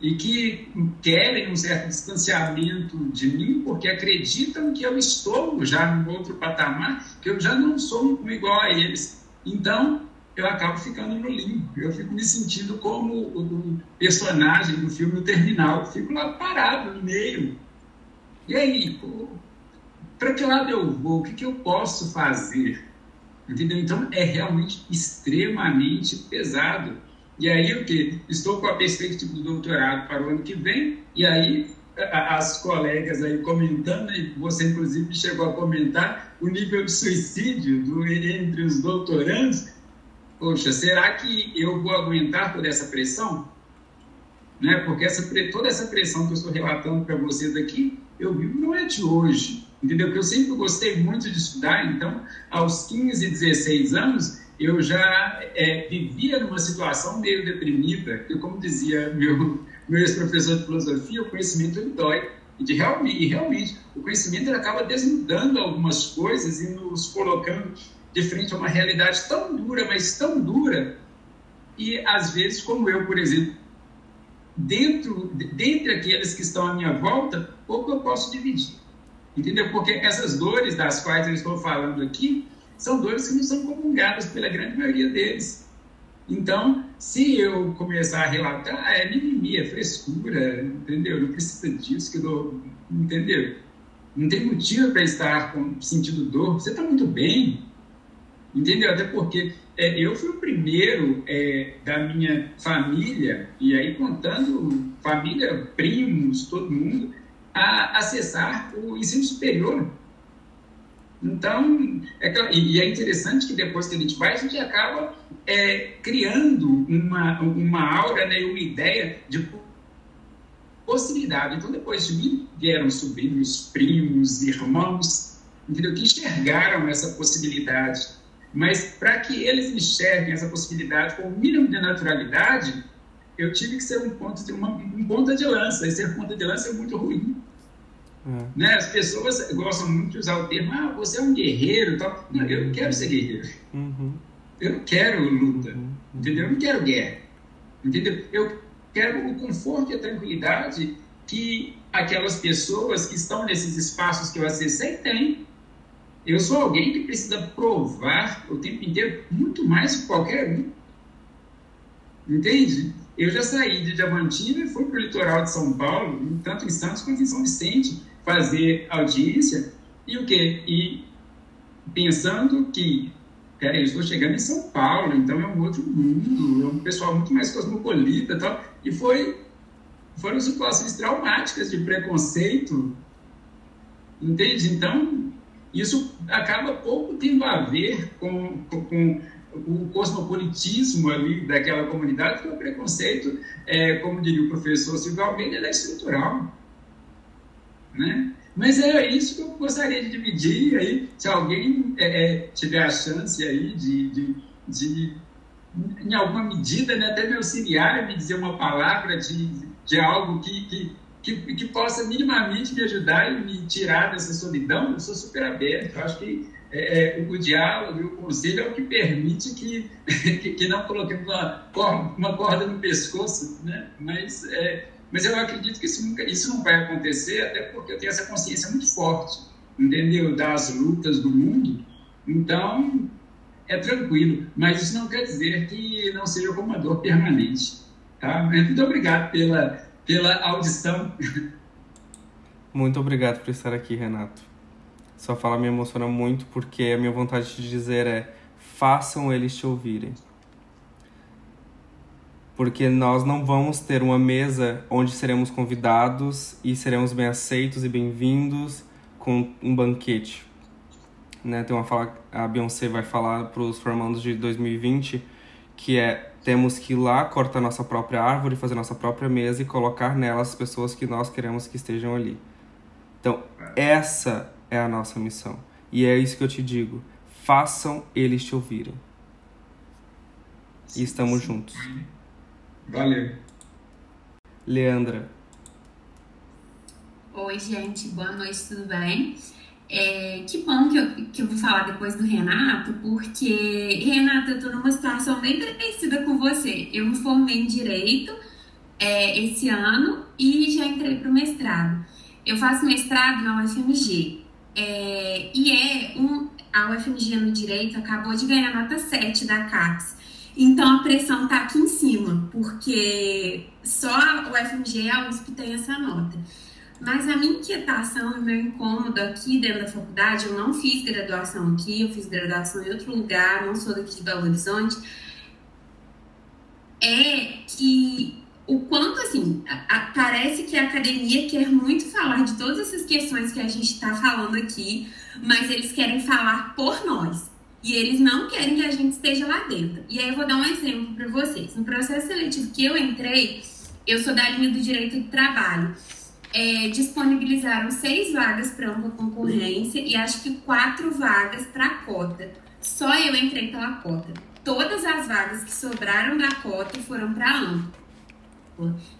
e que querem um certo distanciamento de mim porque acreditam que eu estou já num outro patamar, que eu já não sou igual a eles. Então, eu acabo ficando no limbo. Eu fico me sentindo como o personagem do filme O Terminal. Fico lá parado no meio. E aí, para que lado eu vou? O que, que eu posso fazer? Entendeu? Então, é realmente extremamente pesado. E aí o que? Estou com a perspectiva do doutorado para o ano que vem, e aí as colegas aí comentando, e você inclusive chegou a comentar o nível de suicídio do, entre os doutorandos. Poxa, será que eu vou aguentar toda essa pressão? Né? Porque essa, toda essa pressão que eu estou relatando para vocês aqui, eu vivo não é de hoje, entendeu? Porque eu sempre gostei muito de estudar, então, aos 15, 16 anos, eu já é, vivia numa situação meio deprimida, que como dizia meu, meu ex-professor de filosofia, o conhecimento ele dói. E, de realmente, e realmente, o conhecimento ele acaba desnudando algumas coisas e nos colocando de frente a uma realidade tão dura, mas tão dura, e às vezes, como eu, por exemplo, dentro, dentre aqueles que estão à minha volta, pouco eu posso dividir. Entendeu? Porque essas dores das quais eu estou falando aqui são dores que não são comungadas pela grande maioria deles. Então, se eu começar a relatar, ah, é mimimi, é frescura, entendeu? Não precisa disso, que eu dou, entendeu? Não tem motivo para estar com, sentindo dor. Você está muito bem, entendeu? Até porque é, eu fui o primeiro é, da minha família, e aí contando família, primos, todo mundo, a acessar o ensino superior. Então, é, e é interessante que depois que a gente vai, a gente acaba é, criando uma, uma aura, né, uma ideia de possibilidade. Então, depois de mim, vieram sobrinhos, primos, irmãos, entendeu? que enxergaram essa possibilidade. Mas para que eles enxerguem essa possibilidade com o mínimo de naturalidade, eu tive que ser um ponto de uma um ponta de lança. E ser ponta de lança é muito ruim. É. Né? As pessoas gostam muito de usar o termo, ah, você é um guerreiro. Tal. Não, eu não quero ser guerreiro. Uhum. Eu não quero luta. Uhum. Entendeu? Eu não quero guerra. Entendeu? Eu quero o conforto e a tranquilidade que aquelas pessoas que estão nesses espaços que eu acessei têm. Eu sou alguém que precisa provar o tempo inteiro muito mais que qualquer um. Entende? Eu já saí de Diamantina e fui para o litoral de São Paulo, tanto em Santos quanto em São Vicente, fazer audiência. E o quê? E pensando que, peraí, eu estou chegando em São Paulo, então é um outro mundo, é um pessoal muito mais cosmopolita e tal. E foi, foram situações traumáticas de preconceito, entende? Então, isso acaba pouco tendo a ver com, com, com o cosmopolitismo ali daquela comunidade, porque o preconceito, é, como diria o professor Silvio Almeida, é estrutural. Né? Mas é isso que eu gostaria de dividir aí, se alguém é, é, tiver a chance aí de, de, de em alguma medida, né, até me auxiliar, me dizer uma palavra de, de algo que, que, que, que possa minimamente me ajudar e me tirar dessa solidão, eu sou super aberto. Eu acho que é, é, o diálogo e o conselho é o que permite que, que, que não coloquemos uma, uma corda no pescoço, né? Mas, é, mas eu acredito que isso, nunca, isso não vai acontecer, até porque eu tenho essa consciência muito forte, entendeu? Das lutas do mundo. Então, é tranquilo, mas isso não quer dizer que não seja uma dor permanente, tá? Muito obrigado pela, pela audição. Muito obrigado por estar aqui, Renato. Sua fala me emociona muito porque a minha vontade de dizer é: façam eles te ouvirem. Porque nós não vamos ter uma mesa onde seremos convidados e seremos bem aceitos e bem-vindos com um banquete. Né? Tem uma fala, a Beyoncé vai falar para os formandos de 2020 que é temos que ir lá cortar nossa própria árvore, fazer nossa própria mesa e colocar nela as pessoas que nós queremos que estejam ali. Então, essa é a nossa missão. E é isso que eu te digo. Façam eles te ouvirem. E estamos Sim. juntos. Valeu. Leandra. Oi, gente. Boa noite, tudo bem? É, que bom que eu, que eu vou falar depois do Renato, porque, Renato, eu tô numa situação bem parecida com você. Eu me formei em Direito é, esse ano e já entrei para o mestrado. Eu faço mestrado na UFMG. É, e é um. A UFMG no direito acabou de ganhar nota 7 da CAPES. Então a pressão tá aqui em cima, porque só a UFMG e a USP tem essa nota. Mas a minha inquietação e meu incômodo aqui dentro da faculdade, eu não fiz graduação aqui, eu fiz graduação em outro lugar, não sou daqui de Belo Horizonte, é que o quanto, assim, a, a, parece que a academia quer muito falar de todas essas questões que a gente está falando aqui, mas eles querem falar por nós. E eles não querem que a gente esteja lá dentro. E aí eu vou dar um exemplo para vocês. No processo seletivo que eu entrei, eu sou da linha do direito do trabalho. É, disponibilizaram seis vagas para ampla concorrência e acho que quatro vagas para cota. Só eu entrei pela cota. Todas as vagas que sobraram da cota foram para ampla.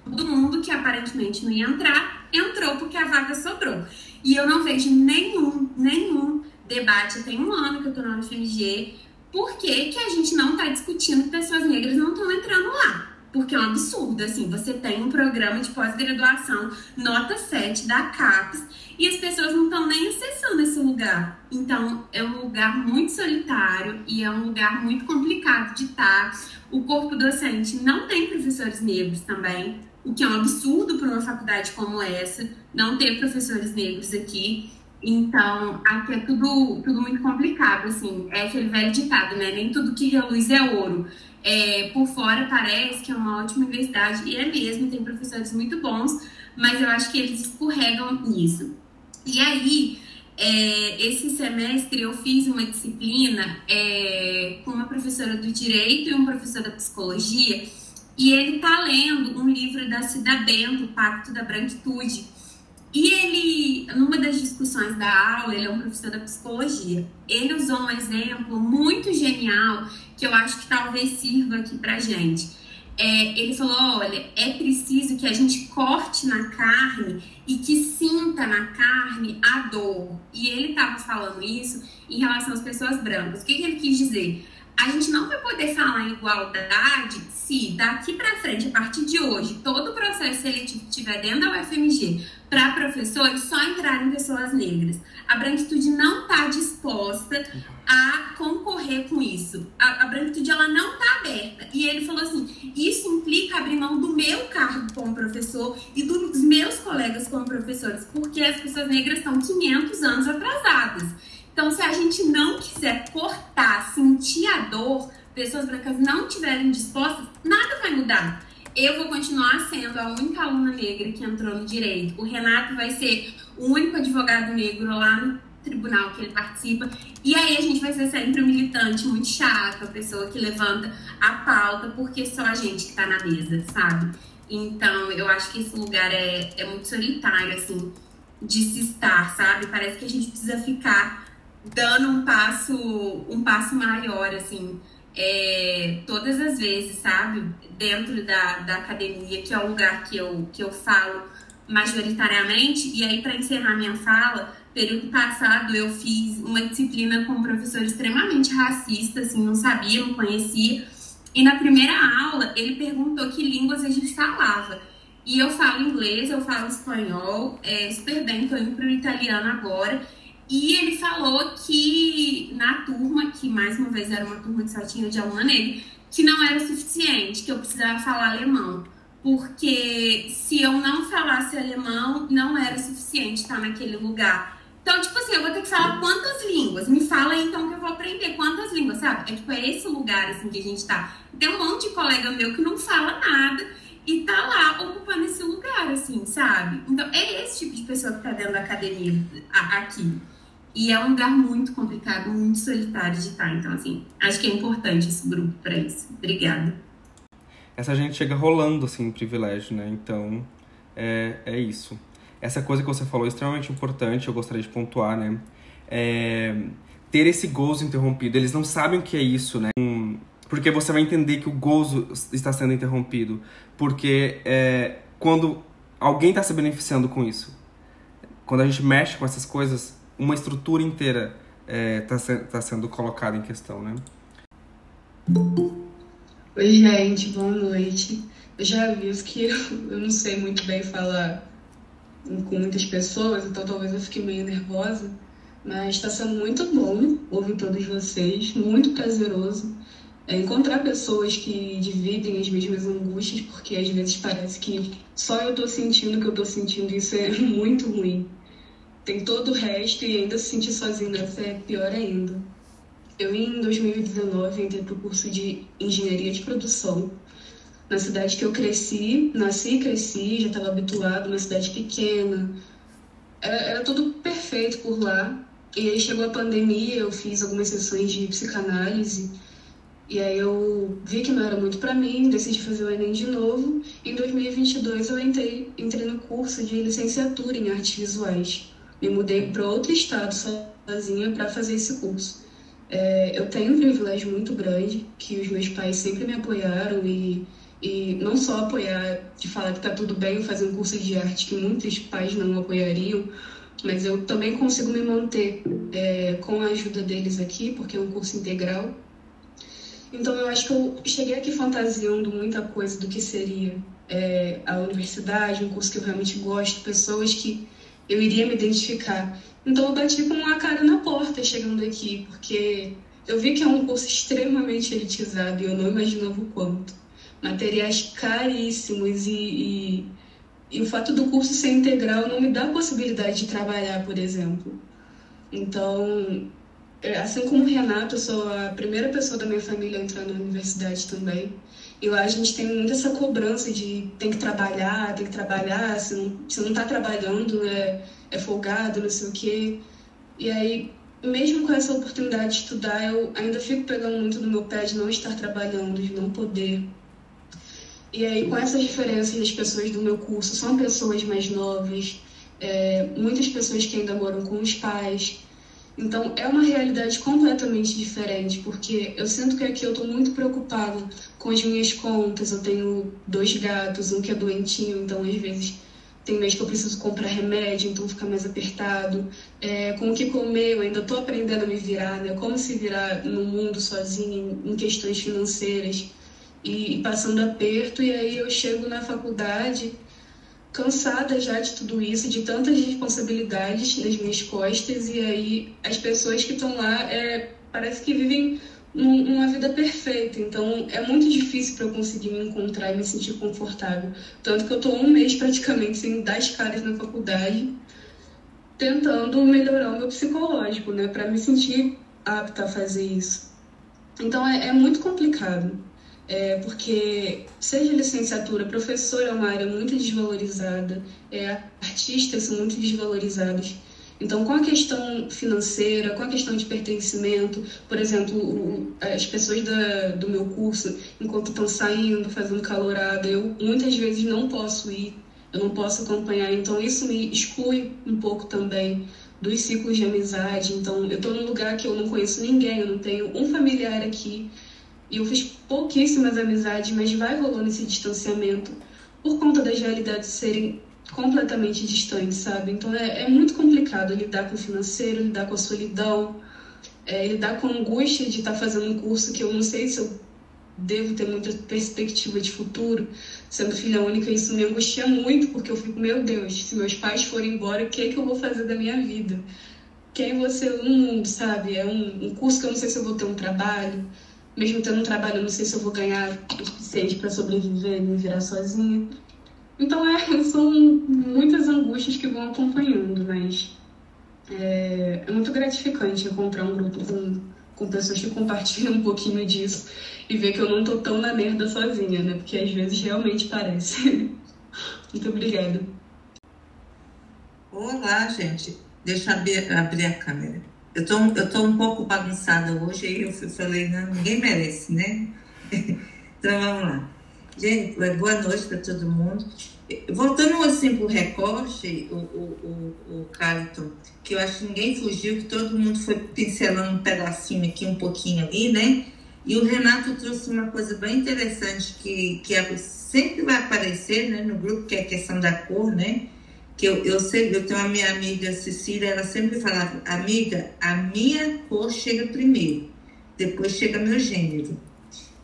Todo mundo que aparentemente não ia entrar, entrou porque a vaga sobrou. E eu não vejo nenhum, nenhum debate, tem um ano que eu tô na UFMG, por que, que a gente não está discutindo que pessoas negras não estão entrando lá? Porque é um absurdo, assim, você tem um programa de pós-graduação, nota 7 da CAPES, e as pessoas não estão nem acessando esse lugar. Então, é um lugar muito solitário e é um lugar muito complicado de estar. O corpo docente não tem professores negros também, o que é um absurdo para uma faculdade como essa, não ter professores negros aqui. Então, aqui é tudo, tudo muito complicado, assim. É aquele velho ditado, né? Nem tudo que reluz é ouro. É, por fora parece que é uma ótima universidade, e é mesmo, tem professores muito bons, mas eu acho que eles escorregam nisso. E aí, é, esse semestre eu fiz uma disciplina é, com uma professora do direito e um professor da psicologia, e ele tá lendo um livro da Cida Bento, Pacto da Branquitude. E da aula, ele é um professor da psicologia, ele usou um exemplo muito genial que eu acho que talvez sirva aqui pra gente. É, ele falou: olha, é preciso que a gente corte na carne e que sinta na carne a dor. E ele estava falando isso em relação às pessoas brancas. O que, que ele quis dizer? A gente não vai poder falar em igualdade se daqui para frente, a partir de hoje, todo o processo seletivo que tiver dentro da UFMG para professores, só entrarem pessoas negras. A branquitude não está disposta a concorrer com isso. A, a branquitude ela não está aberta. E ele falou assim: isso implica abrir mão do meu cargo como professor e dos meus colegas como professores, porque as pessoas negras estão 500 anos atrasadas. Então, se a gente não quiser cortar, sentir a dor, pessoas brancas não estiverem dispostas, nada vai mudar. Eu vou continuar sendo a única aluna negra que entrou no direito. O Renato vai ser o único advogado negro lá no tribunal que ele participa. E aí a gente vai ser sempre um militante muito chato, a pessoa que levanta a pauta, porque só a gente que tá na mesa, sabe? Então, eu acho que esse lugar é, é muito solitário, assim, de se estar, sabe? Parece que a gente precisa ficar dando um passo, um passo maior, assim, é, todas as vezes, sabe? Dentro da, da academia, que é o lugar que eu, que eu falo majoritariamente. E aí, para encerrar minha fala, período passado eu fiz uma disciplina com um professor extremamente racista, assim, não sabia, não conhecia. E na primeira aula, ele perguntou que línguas a gente falava. E eu falo inglês, eu falo espanhol, é, super bem, tô indo pro italiano agora. E ele falou que na turma, que mais uma vez era uma turma que só tinha de aluna nele, que não era suficiente, que eu precisava falar alemão. Porque se eu não falasse alemão, não era suficiente estar naquele lugar. Então, tipo assim, eu vou ter que falar quantas línguas? Me fala então que eu vou aprender quantas línguas, sabe? É tipo, é esse lugar assim que a gente tá. Tem um monte de colega meu que não fala nada e tá lá ocupando esse lugar, assim, sabe? Então, é esse tipo de pessoa que tá dentro da academia aqui. E é um lugar muito complicado, muito solitário de estar. Então, assim, acho que é importante esse grupo para isso. Obrigada. Essa gente chega rolando, assim, privilégio, né? Então, é, é isso. Essa coisa que você falou é extremamente importante, eu gostaria de pontuar, né? É, ter esse gozo interrompido. Eles não sabem o que é isso, né? Porque você vai entender que o gozo está sendo interrompido. Porque é, quando alguém está se beneficiando com isso, quando a gente mexe com essas coisas, uma estrutura inteira está é, tá sendo colocada em questão, né? Oi, gente, boa noite. Eu já aviso que eu não sei muito bem falar com muitas pessoas, então talvez eu fique meio nervosa, mas está sendo muito bom ouvir todos vocês, muito prazeroso é encontrar pessoas que dividem as mesmas angústias, porque às vezes parece que só eu estou sentindo o que eu estou sentindo, isso é muito ruim tem todo o resto e ainda se sentir sozinho nessa é pior ainda. Eu, em 2019, entrei para o curso de Engenharia de Produção, na cidade que eu cresci, nasci e cresci, já estava habituado, uma cidade pequena. Era, era tudo perfeito por lá. E aí chegou a pandemia, eu fiz algumas sessões de psicanálise. E aí eu vi que não era muito para mim, decidi fazer o Enem de novo. Em 2022 eu entrei, entrei no curso de licenciatura em artes visuais me mudei para outro estado sozinha para fazer esse curso. É, eu tenho um privilégio muito grande, que os meus pais sempre me apoiaram e e não só apoiar, de falar que está tudo bem fazer um curso de arte que muitos pais não apoiariam, mas eu também consigo me manter é, com a ajuda deles aqui, porque é um curso integral. Então eu acho que eu cheguei aqui fantasiando muita coisa do que seria é, a universidade, um curso que eu realmente gosto, pessoas que eu iria me identificar. Então eu bati com a cara na porta chegando aqui, porque eu vi que é um curso extremamente elitizado e eu não imaginava o quanto. Materiais caríssimos e, e, e o fato do curso ser integral não me dá a possibilidade de trabalhar, por exemplo. Então, é, assim como o Renato, eu sou a primeira pessoa da minha família a entrar na universidade também. E lá a gente tem muito essa cobrança de tem que trabalhar, tem que trabalhar, se não, se não tá trabalhando é, é folgado, não sei o quê. E aí, mesmo com essa oportunidade de estudar, eu ainda fico pegando muito no meu pé de não estar trabalhando, de não poder. E aí, com essas diferenças das pessoas do meu curso, são pessoas mais novas, é, muitas pessoas que ainda moram com os pais. Então, é uma realidade completamente diferente, porque eu sinto que aqui eu estou muito preocupada com as minhas contas. Eu tenho dois gatos, um que é doentinho, então às vezes tem mês que eu preciso comprar remédio, então fica mais apertado. É, com o que comer, eu ainda estou aprendendo a me virar, né? Como se virar no mundo sozinha em, em questões financeiras e, e passando aperto. E aí eu chego na faculdade cansada já de tudo isso, de tantas responsabilidades nas minhas costas, e aí as pessoas que estão lá é, parece que vivem uma vida perfeita. Então é muito difícil para eu conseguir me encontrar e me sentir confortável. Tanto que eu estou um mês praticamente sem dar as caras na faculdade, tentando melhorar o meu psicológico, né, para me sentir apta a fazer isso. Então é, é muito complicado é, porque seja licenciatura, professor é uma área muito desvalorizada, é, artistas são muito desvalorizados. Então, com a questão financeira, com a questão de pertencimento, por exemplo, o, as pessoas da, do meu curso, enquanto estão saindo, fazendo calorada, eu muitas vezes não posso ir, eu não posso acompanhar. Então, isso me exclui um pouco também dos ciclos de amizade. Então, eu estou num lugar que eu não conheço ninguém, eu não tenho um familiar aqui. E eu fiz pouquíssimas amizades, mas vai rolando esse distanciamento por conta das realidades serem completamente distantes, sabe? Então é, é muito complicado lidar com o financeiro, lidar com a solidão, é, lidar com a angústia de estar tá fazendo um curso que eu não sei se eu devo ter muita perspectiva de futuro. Sendo filha única, isso me angustia muito, porque eu fico, meu Deus, se meus pais forem embora, o que, é que eu vou fazer da minha vida? Quem você no mundo, sabe? É um, um curso que eu não sei se eu vou ter um trabalho mesmo tendo um trabalho, eu não sei se eu vou ganhar o suficiente para sobreviver e me virar sozinha. Então, é, são muitas angústias que vão acompanhando, mas é, é, muito gratificante encontrar um grupo com, com pessoas que compartilham um pouquinho disso e ver que eu não tô tão na merda sozinha, né? Porque às vezes realmente parece. muito obrigada. Olá, gente. Deixa eu abrir, a câmera. Eu tô, eu tô um pouco bagunçada hoje, aí eu falei, não, ninguém merece, né? então vamos lá. Gente, boa noite para todo mundo. Voltando assim para o recorte, o, o, o, Carlton, que eu acho que ninguém fugiu, que todo mundo foi pincelando um pedacinho aqui, um pouquinho ali, né? E o Renato trouxe uma coisa bem interessante que, que é, sempre vai aparecer né, no grupo, que é a questão da cor, né? que eu, eu sempre, eu tenho a minha amiga Cecília, ela sempre falava, amiga, a minha cor chega primeiro, depois chega meu gênero,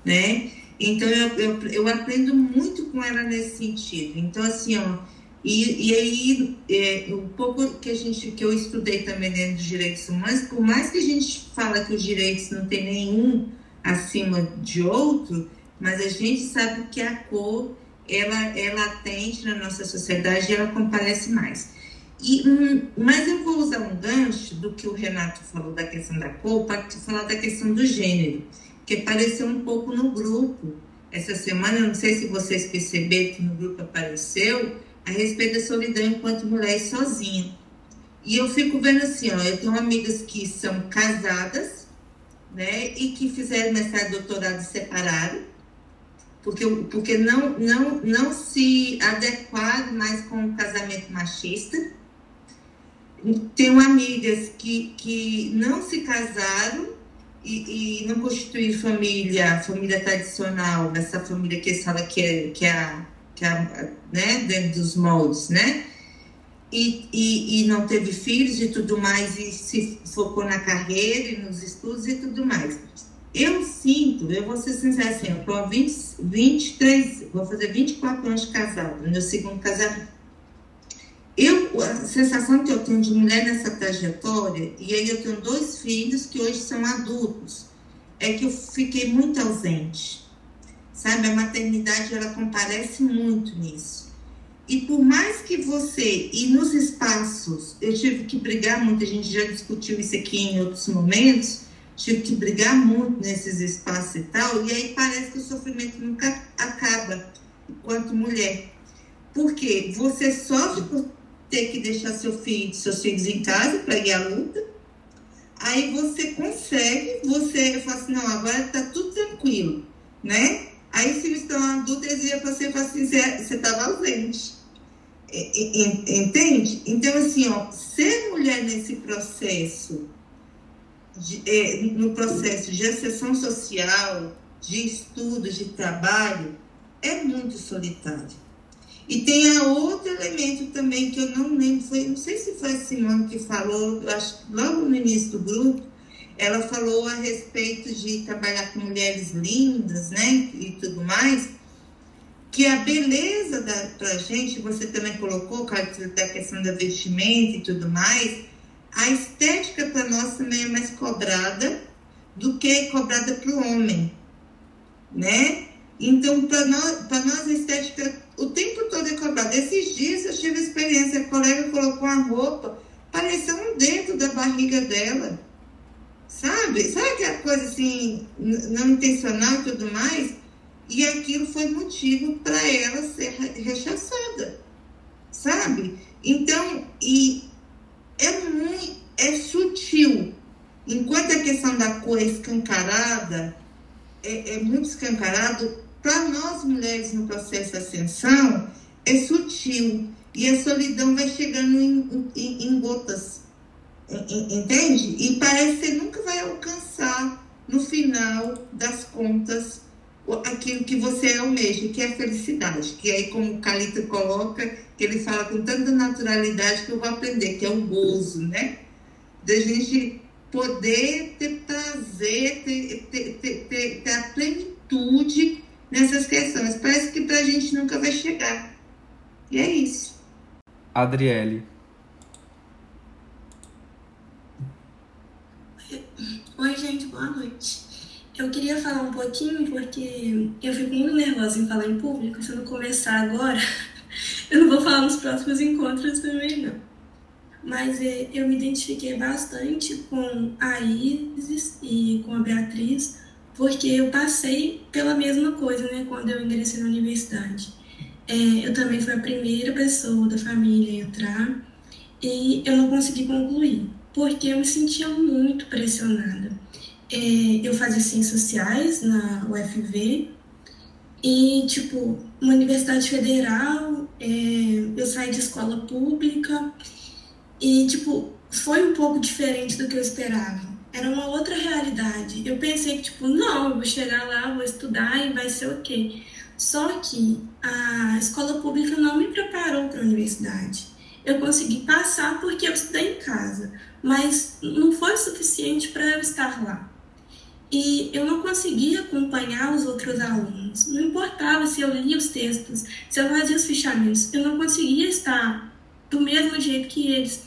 né? Então eu, eu, eu aprendo muito com ela nesse sentido. Então assim, ó, e, e aí é, um pouco que a gente que eu estudei também dentro dos direitos humanos, por mais que a gente fala que os direitos não tem nenhum acima de outro, mas a gente sabe que a cor ela é latente na nossa sociedade e ela comparece mais. E, um, mas eu vou usar um gancho do que o Renato falou da questão da cor para falar da questão do gênero, que apareceu um pouco no grupo essa semana. Não sei se vocês perceberam que no grupo apareceu a respeito da solidão enquanto mulher sozinha. E eu fico vendo assim, ó, eu tenho amigas que são casadas, né, e que fizeram mestrado e doutorado separado, porque, porque não, não, não se adequaram mais com o casamento machista. Tenho amigas que, que não se casaram, e, e não constituir família, família tradicional, essa família que fala que é, que é, que é né, dentro dos moldes, né? E, e, e não teve filhos e tudo mais, e se focou na carreira e nos estudos e tudo mais. Eu sinto, eu vou ser sincera assim, eu tô há 20, 23, vou fazer 24 anos de casado, meu segundo casamento. Eu, a sensação que eu tenho de mulher nessa trajetória, e aí eu tenho dois filhos que hoje são adultos, é que eu fiquei muito ausente. Sabe, a maternidade ela comparece muito nisso. E por mais que você, e nos espaços, eu tive que brigar muito, a gente já discutiu isso aqui em outros momentos, tive que brigar muito nesses espaços e tal, e aí parece que o sofrimento nunca acaba enquanto mulher. Porque você sofre por ter que deixar seu filho, seus filhos em casa para ir à luta. Aí você consegue, você fala assim, não, agora tá tudo tranquilo, né? Aí os filhos estão adultos, eles iam você falam assim, você estava ausente. Entende? Então, assim, ó, ser mulher nesse processo, de, é, no processo de acessão social, de estudos, de trabalho, é muito solitário. E tem a outro elemento também que eu não lembro, foi, não sei se foi a Simone que falou, acho logo no início do grupo, ela falou a respeito de trabalhar com mulheres lindas, né, e tudo mais, que a beleza da pra gente, você também colocou, da questão da vestimenta e tudo mais, a estética para nós também é mais cobrada do que cobrada para o homem, né? Então, para nós, nós a estética cobrado. Esses dias eu tive experiência, a colega colocou uma roupa, parecia um dentro da barriga dela. Sabe? Sabe aquela coisa assim, não intencional e tudo mais? E aquilo foi motivo para ela ser rechaçada. Sabe? Então, e é muito, é sutil. Enquanto a questão da cor é escancarada, é, é muito escancarado, para nós mulheres no processo de ascensão, é sutil e a solidão vai chegando em, em, em gotas, entende? E parece que você nunca vai alcançar no final das contas aquilo que você almeja, que é a felicidade, que aí como o Calito coloca, que ele fala com tanta naturalidade que eu vou aprender, que é o gozo, né? Da gente poder ter prazer, ter, ter, ter, ter, a plenitude nessas questões. Parece que pra gente nunca vai chegar. E é isso. Adriele. Oi, gente, boa noite. Eu queria falar um pouquinho porque eu fico muito nervosa em falar em público. Se eu não começar agora, eu não vou falar nos próximos encontros também, não. Mas é, eu me identifiquei bastante com a Isis e com a Beatriz, porque eu passei pela mesma coisa, né, quando eu ingressei na universidade. É, eu também fui a primeira pessoa da família a entrar e eu não consegui concluir, porque eu me sentia muito pressionada. É, eu fazia ciências sociais na UFV e, tipo, uma universidade federal, é, eu saí de escola pública e, tipo, foi um pouco diferente do que eu esperava era uma outra realidade. Eu pensei que, tipo, não, eu vou chegar lá, vou estudar e vai ser ok. Só que a escola pública não me preparou para a universidade. Eu consegui passar porque eu estudei em casa, mas não foi suficiente para eu estar lá. E eu não conseguia acompanhar os outros alunos. Não importava se eu lia os textos, se eu fazia os fichamentos, eu não conseguia estar do mesmo jeito que eles.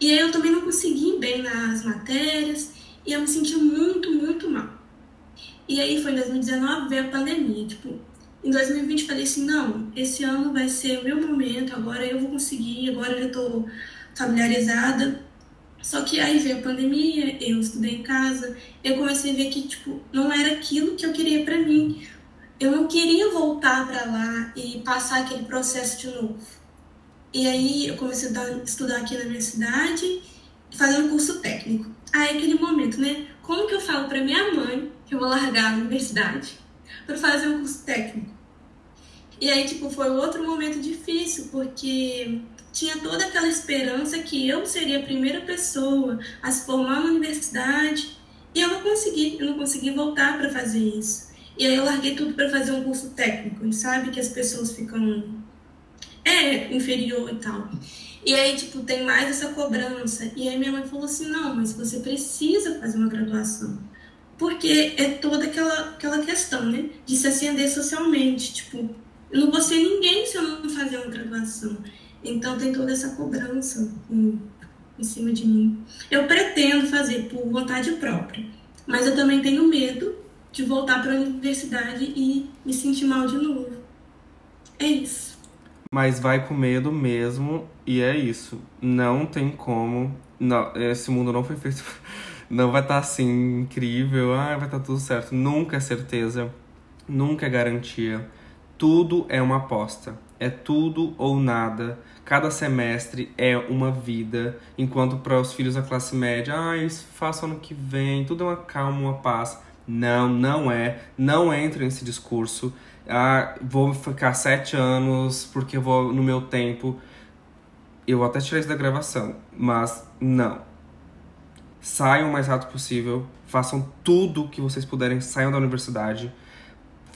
E aí eu também não consegui ir bem nas matérias e eu me senti muito, muito mal. E aí foi em 2019, veio a pandemia. Tipo, em 2020 falei assim, não, esse ano vai ser o meu momento, agora eu vou conseguir, agora eu já tô familiarizada. Só que aí veio a pandemia, eu estudei em casa, eu comecei a ver que, tipo, não era aquilo que eu queria para mim. Eu não queria voltar para lá e passar aquele processo de novo. E aí eu comecei a estudar aqui na minha cidade, fazendo curso técnico. Aí aquele momento, né? Como que eu falo para minha mãe que eu vou largar a universidade para fazer um curso técnico? E aí, tipo, foi outro momento difícil, porque tinha toda aquela esperança que eu seria a primeira pessoa a se formar na universidade E eu não consegui, eu não consegui voltar para fazer isso. E aí eu larguei tudo para fazer um curso técnico, sabe? Que as pessoas ficam é inferior e tal. E aí, tipo, tem mais essa cobrança. E aí minha mãe falou assim, não, mas você precisa fazer uma graduação. Porque é toda aquela, aquela questão, né? De se ascender socialmente. Tipo, eu não vou ser ninguém se eu não fazer uma graduação. Então tem toda essa cobrança em, em cima de mim. Eu pretendo fazer por vontade própria. Mas eu também tenho medo de voltar para a universidade e me sentir mal de novo. É isso. Mas vai com medo mesmo, e é isso. Não tem como. Não, esse mundo não foi feito. Não vai estar tá, assim, incrível, ah, vai estar tá tudo certo. Nunca é certeza, nunca é garantia. Tudo é uma aposta. É tudo ou nada. Cada semestre é uma vida. Enquanto para os filhos da classe média, ah, isso faço ano que vem, tudo é uma calma, uma paz. Não, não é. Não entra nesse discurso ah, vou ficar sete anos porque eu vou no meu tempo. Eu até tirei isso da gravação, mas não. Saiam o mais rápido possível, façam tudo que vocês puderem, saiam da universidade,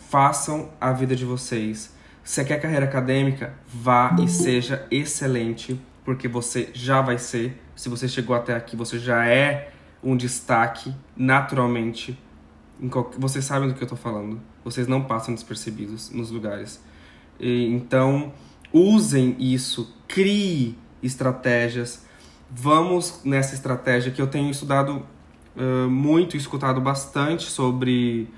façam a vida de vocês. Se quer carreira acadêmica, vá e seja excelente, porque você já vai ser. Se você chegou até aqui, você já é um destaque naturalmente. Vocês sabem do que eu tô falando. Vocês não passam despercebidos nos lugares. E, então, usem isso, crie estratégias. Vamos nessa estratégia que eu tenho estudado uh, muito, escutado bastante sobre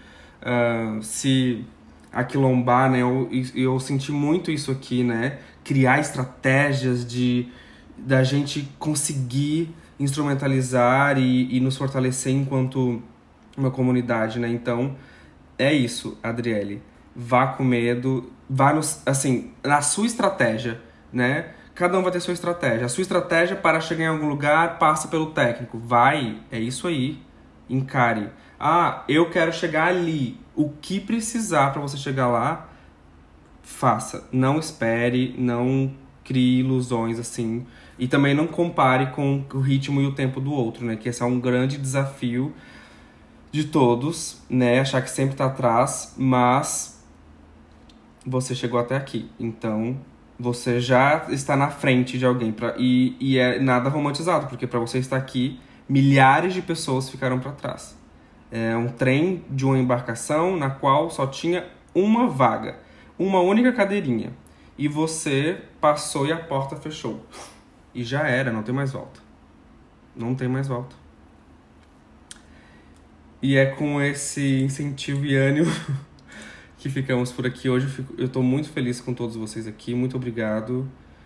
uh, se aquilombar, né? Eu, eu senti muito isso aqui, né? Criar estratégias de da gente conseguir instrumentalizar e, e nos fortalecer enquanto uma comunidade, né? Então, é isso, Adriele. Vá com medo, vá no, assim, na sua estratégia, né? Cada um vai ter sua estratégia. A sua estratégia para chegar em algum lugar passa pelo técnico. Vai, é isso aí. Encare. Ah, eu quero chegar ali. O que precisar para você chegar lá, faça. Não espere, não crie ilusões assim. E também não compare com o ritmo e o tempo do outro, né? Que esse é um grande desafio de todos, né? Achar que sempre tá atrás, mas você chegou até aqui. Então, você já está na frente de alguém pra, e, e é nada romantizado, porque para você estar aqui, milhares de pessoas ficaram para trás. É um trem de uma embarcação na qual só tinha uma vaga, uma única cadeirinha. E você passou e a porta fechou. E já era, não tem mais volta. Não tem mais volta. E é com esse incentivo e ânimo que ficamos por aqui hoje. Eu estou muito feliz com todos vocês aqui. Muito obrigado.